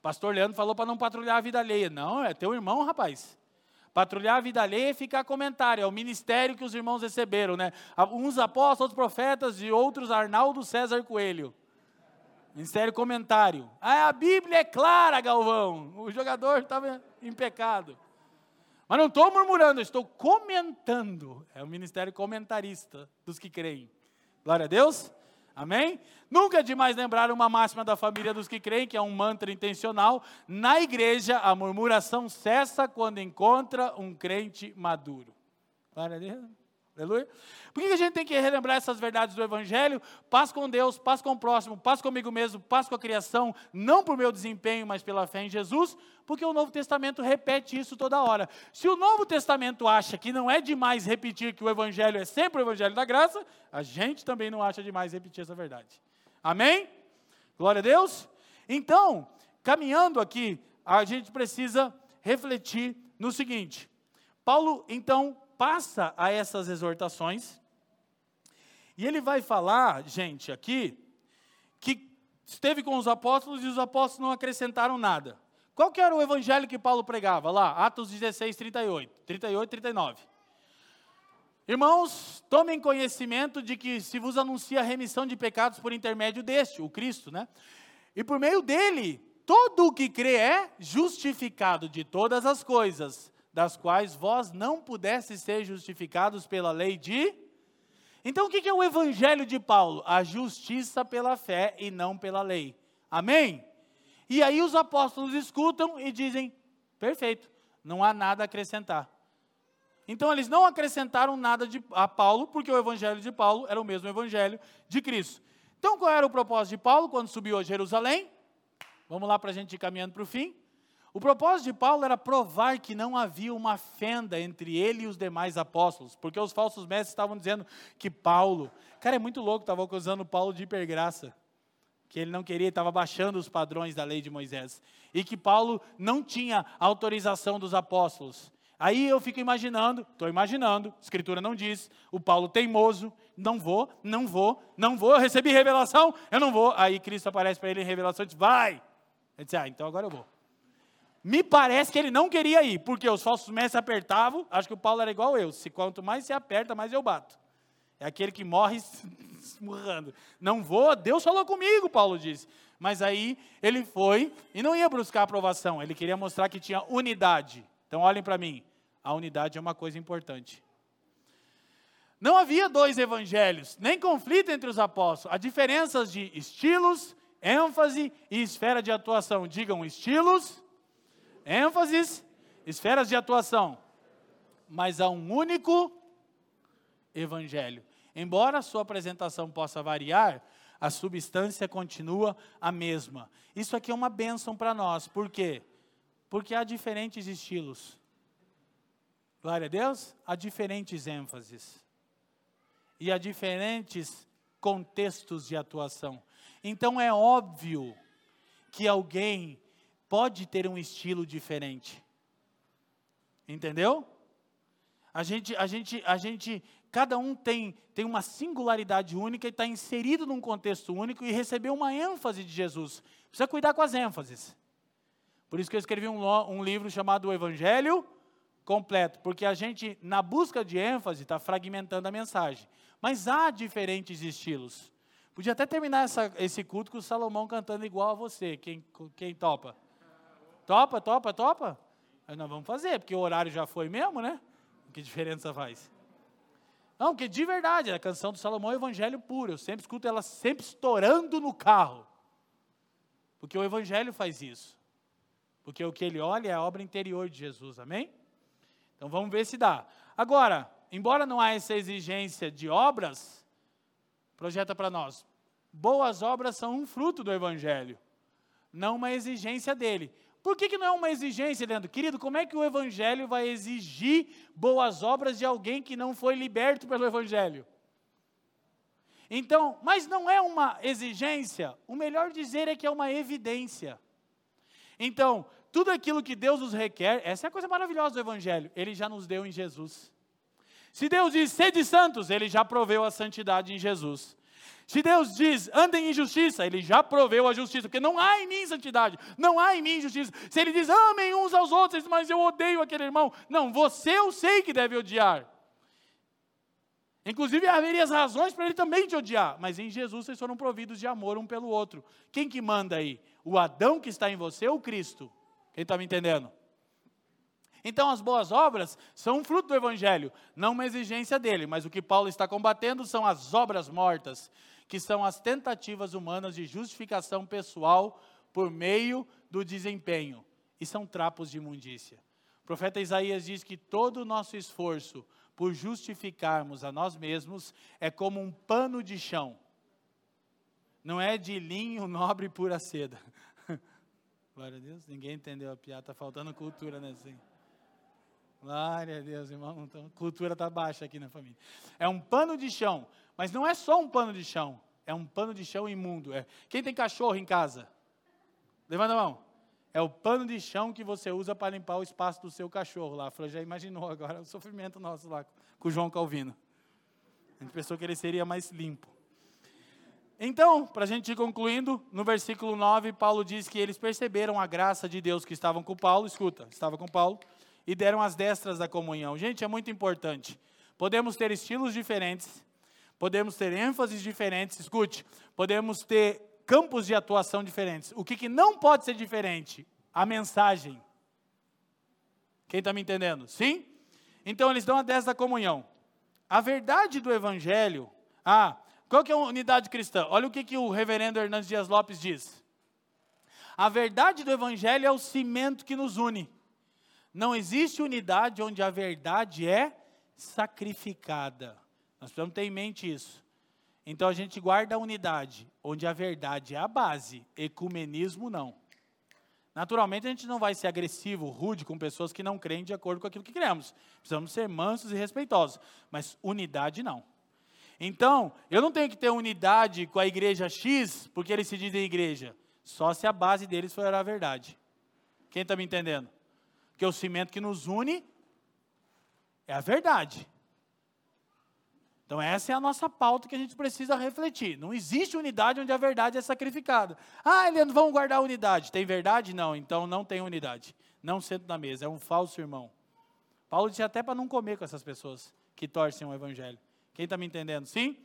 pastor Leandro falou para não patrulhar a vida alheia. Não, é teu irmão, rapaz. Patrulhar a vida alheia e ficar comentário, é o ministério que os irmãos receberam, né? Uns apóstolos, outros profetas e outros Arnaldo César Coelho. Ministério comentário. Ah, a Bíblia é clara, Galvão. O jogador estava em pecado. Mas não estou murmurando, estou comentando. É o ministério comentarista dos que creem. Glória a Deus. Amém? Nunca é demais lembrar uma máxima da família dos que creem, que é um mantra intencional. Na igreja, a murmuração cessa quando encontra um crente maduro. Glória a Deus. Aleluia. Por que a gente tem que relembrar essas verdades do Evangelho? Paz com Deus, paz com o próximo, paz comigo mesmo, paz com a criação, não por meu desempenho, mas pela fé em Jesus, porque o Novo Testamento repete isso toda hora. Se o Novo Testamento acha que não é demais repetir que o Evangelho é sempre o Evangelho da graça, a gente também não acha demais repetir essa verdade. Amém? Glória a Deus. Então, caminhando aqui, a gente precisa refletir no seguinte: Paulo, então, passa a essas exortações, e ele vai falar, gente, aqui, que esteve com os apóstolos e os apóstolos não acrescentaram nada. Qual que era o evangelho que Paulo pregava lá? Atos 16, 38, 38 39. Irmãos, tomem conhecimento de que se vos anuncia a remissão de pecados por intermédio deste, o Cristo, né? E por meio dele, todo o que crê é justificado de todas as coisas, das quais vós não pudesseis ser justificados pela lei de. Então, o que é o evangelho de Paulo? A justiça pela fé e não pela lei. Amém? E aí os apóstolos escutam e dizem: perfeito, não há nada a acrescentar. Então, eles não acrescentaram nada de, a Paulo, porque o evangelho de Paulo era o mesmo evangelho de Cristo. Então, qual era o propósito de Paulo quando subiu a Jerusalém? Vamos lá para a gente ir caminhando para o fim. O propósito de Paulo era provar que não havia uma fenda entre ele e os demais apóstolos, porque os falsos mestres estavam dizendo que Paulo, cara, é muito louco, estava acusando Paulo de hipergraça, que ele não queria, estava baixando os padrões da lei de Moisés, e que Paulo não tinha autorização dos apóstolos. Aí eu fico imaginando, estou imaginando, a escritura não diz, o Paulo teimoso, não vou, não vou, não vou, eu recebi revelação, eu não vou. Aí Cristo aparece para ele em revelação e diz, vai. Ele diz, ah, então agora eu vou. Me parece que ele não queria ir, porque os falsos mestres apertavam, acho que o Paulo era igual eu, se quanto mais se aperta, mais eu bato. É aquele que morre esmurrando. Não vou, Deus falou comigo, Paulo disse. Mas aí ele foi e não ia buscar aprovação, ele queria mostrar que tinha unidade. Então olhem para mim, a unidade é uma coisa importante. Não havia dois evangelhos, nem conflito entre os apóstolos. Há diferenças de estilos, ênfase e esfera de atuação. Digam estilos, ênfases, esferas de atuação. Mas há um único evangelho. Embora a sua apresentação possa variar, a substância continua a mesma. Isso aqui é uma bênção para nós. Por quê? Porque há diferentes estilos. Glória a Deus, há diferentes ênfases e há diferentes contextos de atuação. Então é óbvio que alguém pode ter um estilo diferente. Entendeu? A gente, a gente, a gente, cada um tem, tem uma singularidade única e está inserido num contexto único e recebeu uma ênfase de Jesus. Precisa cuidar com as ênfases. Por isso que eu escrevi um, um livro chamado O Evangelho Completo, porque a gente, na busca de ênfase, está fragmentando a mensagem. Mas há diferentes estilos. Podia até terminar essa, esse culto com o Salomão cantando igual a você. Quem, quem topa? Topa, topa, topa? Aí nós vamos fazer, porque o horário já foi mesmo, né? Que diferença faz? Não, porque de verdade, a canção do Salomão é o evangelho puro. Eu sempre escuto ela sempre estourando no carro. Porque o evangelho faz isso. Porque o que ele olha é a obra interior de Jesus, amém? Então vamos ver se dá. Agora, embora não há essa exigência de obras, projeta para nós. Boas obras são um fruto do Evangelho, não uma exigência dele. Por que, que não é uma exigência, Leandro? Querido, como é que o Evangelho vai exigir boas obras de alguém que não foi liberto pelo Evangelho? Então, mas não é uma exigência, o melhor dizer é que é uma evidência. Então, tudo aquilo que Deus nos requer, essa é a coisa maravilhosa do Evangelho, Ele já nos deu em Jesus. Se Deus diz, sede santos, Ele já proveu a santidade em Jesus. Se Deus diz, andem em justiça, Ele já proveu a justiça, porque não há em mim santidade, não há em mim justiça. Se Ele diz, amem uns aos outros, mas eu odeio aquele irmão, não, você eu sei que deve odiar. Inclusive haveria as razões para ele também te odiar, mas em Jesus vocês foram providos de amor um pelo outro. Quem que manda aí? O Adão que está em você ou Cristo? Quem está me entendendo? Então, as boas obras são um fruto do Evangelho, não uma exigência dele, mas o que Paulo está combatendo são as obras mortas, que são as tentativas humanas de justificação pessoal por meio do desempenho, e são trapos de imundícia. O profeta Isaías diz que todo o nosso esforço por justificarmos a nós mesmos é como um pano de chão, não é de linho nobre pura seda. Glória a Deus, ninguém entendeu a piada, está faltando cultura, né? Assim. Glória a Deus, irmão. Então, cultura está baixa aqui na família. É um pano de chão, mas não é só um pano de chão, é um pano de chão imundo. É. Quem tem cachorro em casa? Levanta a mão. É o pano de chão que você usa para limpar o espaço do seu cachorro lá. A já imaginou agora o sofrimento nosso lá com o João Calvino. A gente pensou que ele seria mais limpo. Então, para a gente ir concluindo, no versículo 9, Paulo diz que eles perceberam a graça de Deus que estavam com Paulo, escuta, estava com Paulo, e deram as destras da comunhão. Gente, é muito importante. Podemos ter estilos diferentes, podemos ter ênfases diferentes, escute, podemos ter campos de atuação diferentes. O que, que não pode ser diferente? A mensagem. Quem está me entendendo? Sim? Então eles dão a destra da comunhão. A verdade do evangelho, ah, qual que é a unidade cristã? Olha o que, que o reverendo Hernandes Dias Lopes diz. A verdade do Evangelho é o cimento que nos une. Não existe unidade onde a verdade é sacrificada. Nós precisamos ter em mente isso. Então a gente guarda a unidade, onde a verdade é a base, ecumenismo não. Naturalmente a gente não vai ser agressivo, rude com pessoas que não creem de acordo com aquilo que cremos. Precisamos ser mansos e respeitosos, mas unidade não. Então, eu não tenho que ter unidade com a igreja X, porque eles se dizem igreja, só se a base deles for a verdade. Quem está me entendendo? Que o cimento que nos une é a verdade. Então, essa é a nossa pauta que a gente precisa refletir. Não existe unidade onde a verdade é sacrificada. Ah, Leandro, vamos guardar a unidade. Tem verdade? Não, então não tem unidade. Não sento na mesa, é um falso irmão. Paulo disse até para não comer com essas pessoas que torcem o evangelho Quem está me entendendo? Sim?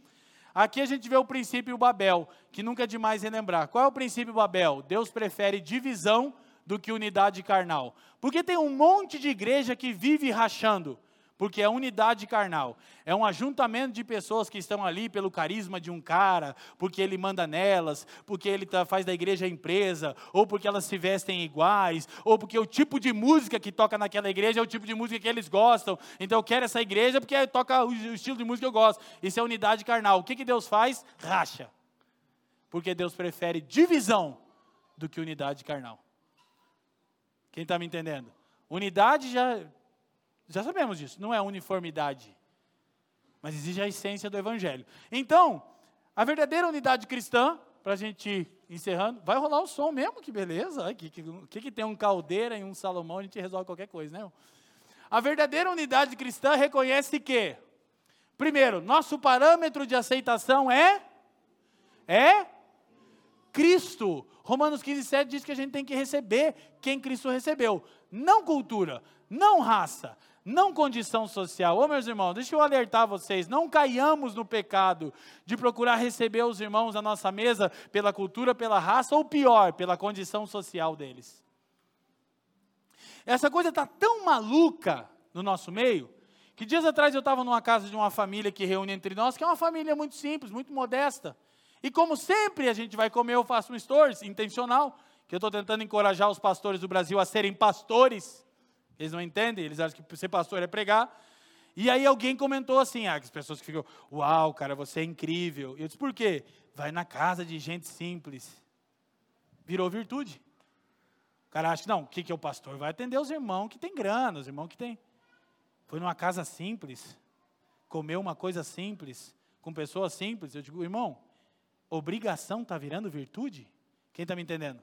Aqui a gente vê o princípio Babel, que nunca é demais relembrar. Qual é o princípio Babel? Deus prefere divisão do que unidade carnal. Porque tem um monte de igreja que vive rachando porque é unidade carnal. É um ajuntamento de pessoas que estão ali pelo carisma de um cara, porque ele manda nelas, porque ele tá, faz da igreja empresa, ou porque elas se vestem iguais, ou porque o tipo de música que toca naquela igreja é o tipo de música que eles gostam. Então eu quero essa igreja porque toca o estilo de música que eu gosto. Isso é unidade carnal. O que, que Deus faz? Racha. Porque Deus prefere divisão do que unidade carnal. Quem está me entendendo? Unidade já já sabemos disso, não é uniformidade, mas exige a essência do Evangelho. Então, a verdadeira unidade cristã, para a gente encerrando, vai rolar o som mesmo, que beleza. Que, que, que, tem um caldeira e um Salomão, a gente resolve qualquer coisa, né? A verdadeira unidade cristã reconhece que, primeiro, nosso parâmetro de aceitação é é Cristo. Romanos 15, 7 diz que a gente tem que receber quem Cristo recebeu. Não cultura, não raça, não condição social. Ô meus irmãos, deixa eu alertar vocês, não caiamos no pecado de procurar receber os irmãos à nossa mesa pela cultura, pela raça, ou pior, pela condição social deles. Essa coisa está tão maluca no nosso meio, que dias atrás eu estava numa casa de uma família que reúne entre nós, que é uma família muito simples, muito modesta. E como sempre a gente vai comer, eu faço um stories intencional, que eu estou tentando encorajar os pastores do Brasil a serem pastores. Eles não entendem, eles acham que ser pastor é pregar. E aí alguém comentou assim, ah, as pessoas que ficam, uau, cara, você é incrível. Eu disse, por quê? Vai na casa de gente simples. Virou virtude. O cara acha, não, o que, que é o pastor? Vai atender os irmãos que tem grana, os irmãos que tem. Foi numa casa simples, comeu uma coisa simples, com pessoas simples. Eu digo, irmão, obrigação está virando virtude? Quem está me entendendo?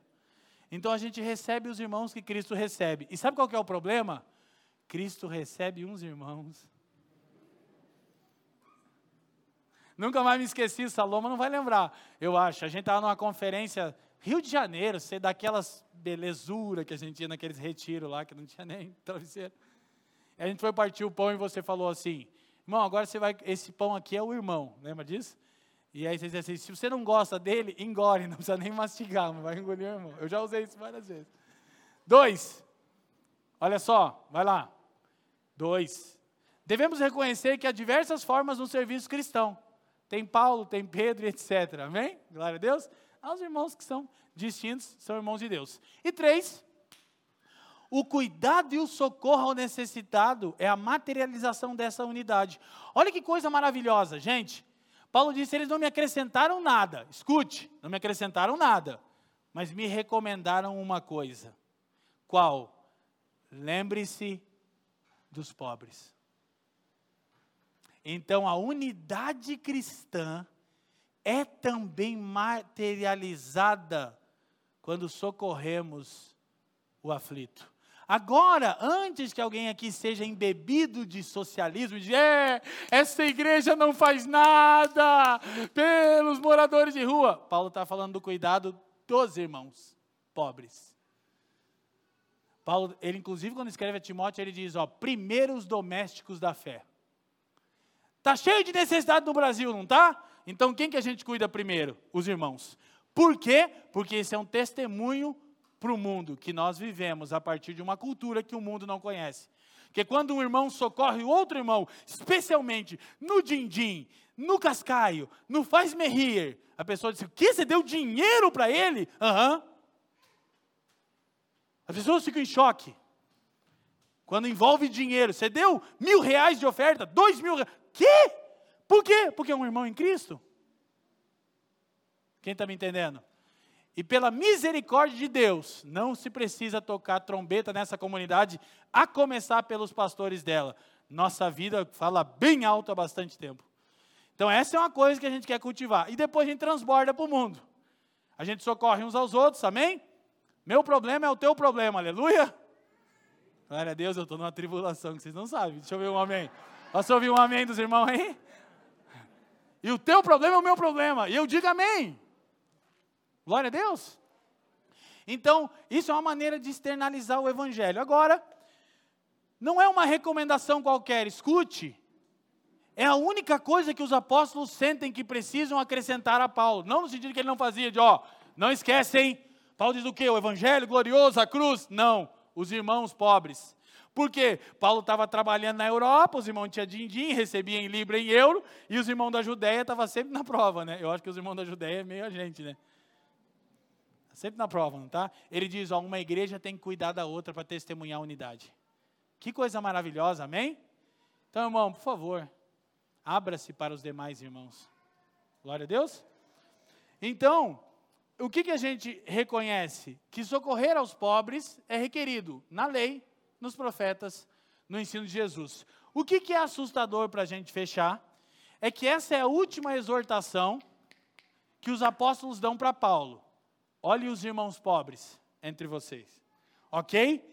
Então a gente recebe os irmãos que Cristo recebe. E sabe qual é o problema? Cristo recebe uns irmãos. Nunca mais me esqueci, Saloma não vai lembrar, eu acho. A gente estava numa conferência, Rio de Janeiro, sei daquelas belezura que a gente tinha naqueles retiros lá, que não tinha nem travesseiro. a gente foi partir o pão e você falou assim, irmão, agora você vai, esse pão aqui é o irmão, lembra disso? E aí você diz assim, se você não gosta dele, engole, não precisa nem mastigar, mas vai engolir irmão. Eu já usei isso várias vezes. Dois, olha só, vai lá. Dois, devemos reconhecer que há diversas formas no serviço cristão. Tem Paulo, tem Pedro, etc. Amém? Glória a Deus. Há os irmãos que são distintos, são irmãos de Deus. E três, o cuidado e o socorro ao necessitado é a materialização dessa unidade. Olha que coisa maravilhosa, gente. Paulo disse: eles não me acrescentaram nada. Escute, não me acrescentaram nada, mas me recomendaram uma coisa. Qual? Lembre-se dos pobres. Então a unidade cristã é também materializada quando socorremos o aflito. Agora, antes que alguém aqui seja embebido de socialismo, de é, essa igreja não faz nada pelos moradores de rua. Paulo está falando do cuidado dos irmãos pobres. Paulo, ele inclusive quando escreve a Timóteo, ele diz, ó, primeiros domésticos da fé. Tá cheio de necessidade no Brasil, não tá? Então quem que a gente cuida primeiro? Os irmãos. Por quê? Porque esse é um testemunho para o mundo que nós vivemos a partir de uma cultura que o mundo não conhece. Porque quando um irmão socorre outro irmão, especialmente no din-din, no cascaio, no faz-me rir, a pessoa diz: O que? Você deu dinheiro para ele? Aham. Uhum. As pessoas ficam em choque. Quando envolve dinheiro, você deu mil reais de oferta, dois mil reais. Quê? Por quê? Porque é um irmão em Cristo. Quem está me entendendo? E pela misericórdia de Deus, não se precisa tocar trombeta nessa comunidade, a começar pelos pastores dela. Nossa vida fala bem alto há bastante tempo. Então, essa é uma coisa que a gente quer cultivar. E depois a gente transborda para o mundo. A gente socorre uns aos outros, amém? Meu problema é o teu problema, aleluia. Glória a Deus, eu estou numa tribulação que vocês não sabem. Deixa eu ver um amém. Posso ouvir um amém dos irmãos aí? E o teu problema é o meu problema. E eu digo amém. Glória a Deus. Então, isso é uma maneira de externalizar o Evangelho. Agora, não é uma recomendação qualquer, escute. É a única coisa que os apóstolos sentem que precisam acrescentar a Paulo. Não no sentido que ele não fazia de, ó, não esquecem. Paulo diz o quê? O evangelho glorioso, a cruz? Não, os irmãos pobres. Por quê? Paulo estava trabalhando na Europa, os irmãos tinham din-din, recebiam em libra em euro, e os irmãos da Judéia estavam sempre na prova, né? Eu acho que os irmãos da Judéia é meio a gente, né? Sempre na prova, não tá? Ele diz, ó, uma igreja tem que cuidar da outra para testemunhar a unidade. Que coisa maravilhosa, amém? Então, irmão, por favor, abra-se para os demais irmãos. Glória a Deus. Então, o que, que a gente reconhece? Que socorrer aos pobres é requerido na lei, nos profetas, no ensino de Jesus. O que, que é assustador para a gente fechar? É que essa é a última exortação que os apóstolos dão para Paulo. Olhe os irmãos pobres entre vocês. Ok?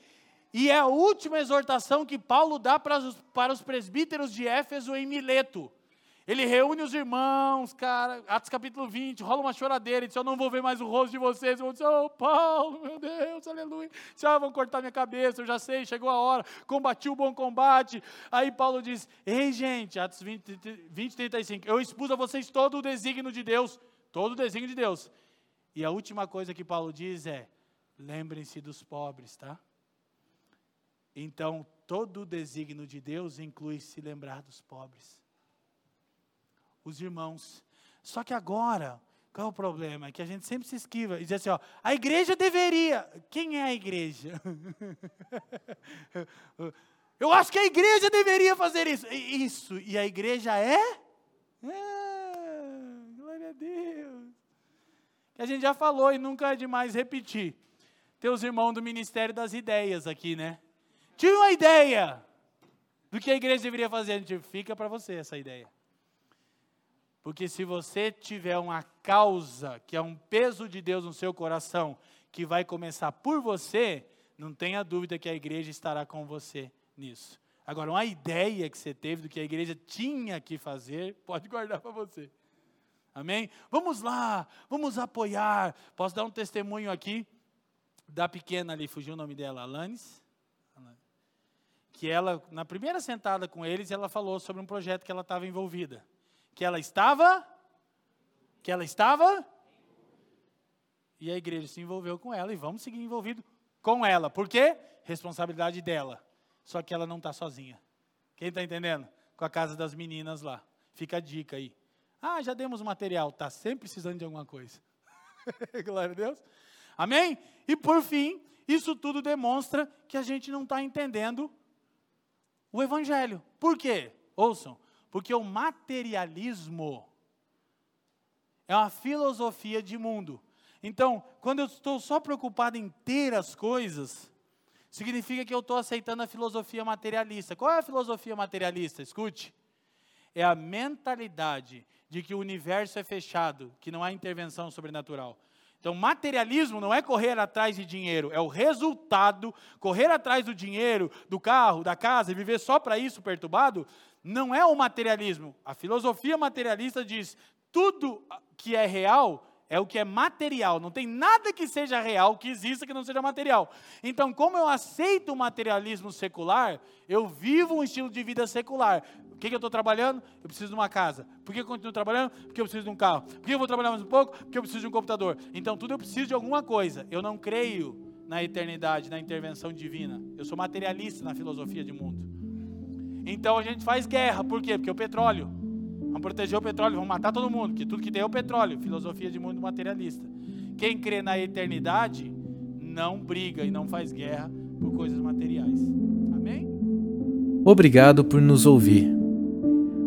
E é a última exortação que Paulo dá para os, para os presbíteros de Éfeso em Mileto. Ele reúne os irmãos, cara, Atos capítulo 20, rola uma choradeira, ele diz, eu não vou ver mais o rosto de vocês, vão dizer, oh Paulo, meu Deus, aleluia, já vão cortar minha cabeça, eu já sei, chegou a hora, combati o bom combate, aí Paulo diz, ei gente, Atos 20, 20 35, eu expus a vocês todo o desígnio de Deus, todo o desígnio de Deus, e a última coisa que Paulo diz é, lembrem-se dos pobres, tá? Então, todo o desígnio de Deus inclui se lembrar dos pobres os irmãos. Só que agora, qual é o problema? É que a gente sempre se esquiva e diz assim: ó, a igreja deveria. Quem é a igreja? Eu acho que a igreja deveria fazer isso. Isso. E a igreja é? é glória a Deus. Que a gente já falou e nunca é demais repetir. Tem os irmãos do Ministério das Ideias aqui, né? Tive uma ideia do que a igreja deveria fazer. A gente fica para você essa ideia. Porque se você tiver uma causa, que é um peso de Deus no seu coração, que vai começar por você, não tenha dúvida que a igreja estará com você nisso. Agora, uma ideia que você teve do que a igreja tinha que fazer, pode guardar para você. Amém? Vamos lá, vamos apoiar. Posso dar um testemunho aqui da pequena ali, fugiu o nome dela, Alanis? Que ela, na primeira sentada com eles, ela falou sobre um projeto que ela estava envolvida que ela estava que ela estava e a igreja se envolveu com ela e vamos seguir envolvido com ela. Por quê? Responsabilidade dela. Só que ela não está sozinha. Quem está entendendo? Com a casa das meninas lá. Fica a dica aí. Ah, já demos material. Está sempre precisando de alguma coisa. Glória a Deus. Amém? E por fim, isso tudo demonstra que a gente não está entendendo o Evangelho. Por quê? Ouçam, porque o materialismo é uma filosofia de mundo. Então, quando eu estou só preocupado em ter as coisas, significa que eu estou aceitando a filosofia materialista. Qual é a filosofia materialista? Escute. É a mentalidade de que o universo é fechado, que não há intervenção sobrenatural. Então, materialismo não é correr atrás de dinheiro, é o resultado. Correr atrás do dinheiro, do carro, da casa e viver só para isso perturbado, não é o materialismo. A filosofia materialista diz: tudo que é real é o que é material. Não tem nada que seja real, que exista, que não seja material. Então, como eu aceito o materialismo secular, eu vivo um estilo de vida secular. Que, que eu estou trabalhando? Eu preciso de uma casa. Por que eu continuo trabalhando? Porque eu preciso de um carro. Por que eu vou trabalhar mais um pouco? Porque eu preciso de um computador. Então, tudo eu preciso de alguma coisa. Eu não creio na eternidade, na intervenção divina. Eu sou materialista na filosofia de mundo. Então a gente faz guerra, por quê? Porque o petróleo. Vamos proteger o petróleo, vamos matar todo mundo, que tudo que tem é o petróleo. Filosofia de mundo materialista. Quem crê na eternidade não briga e não faz guerra por coisas materiais. Amém? Obrigado por nos ouvir.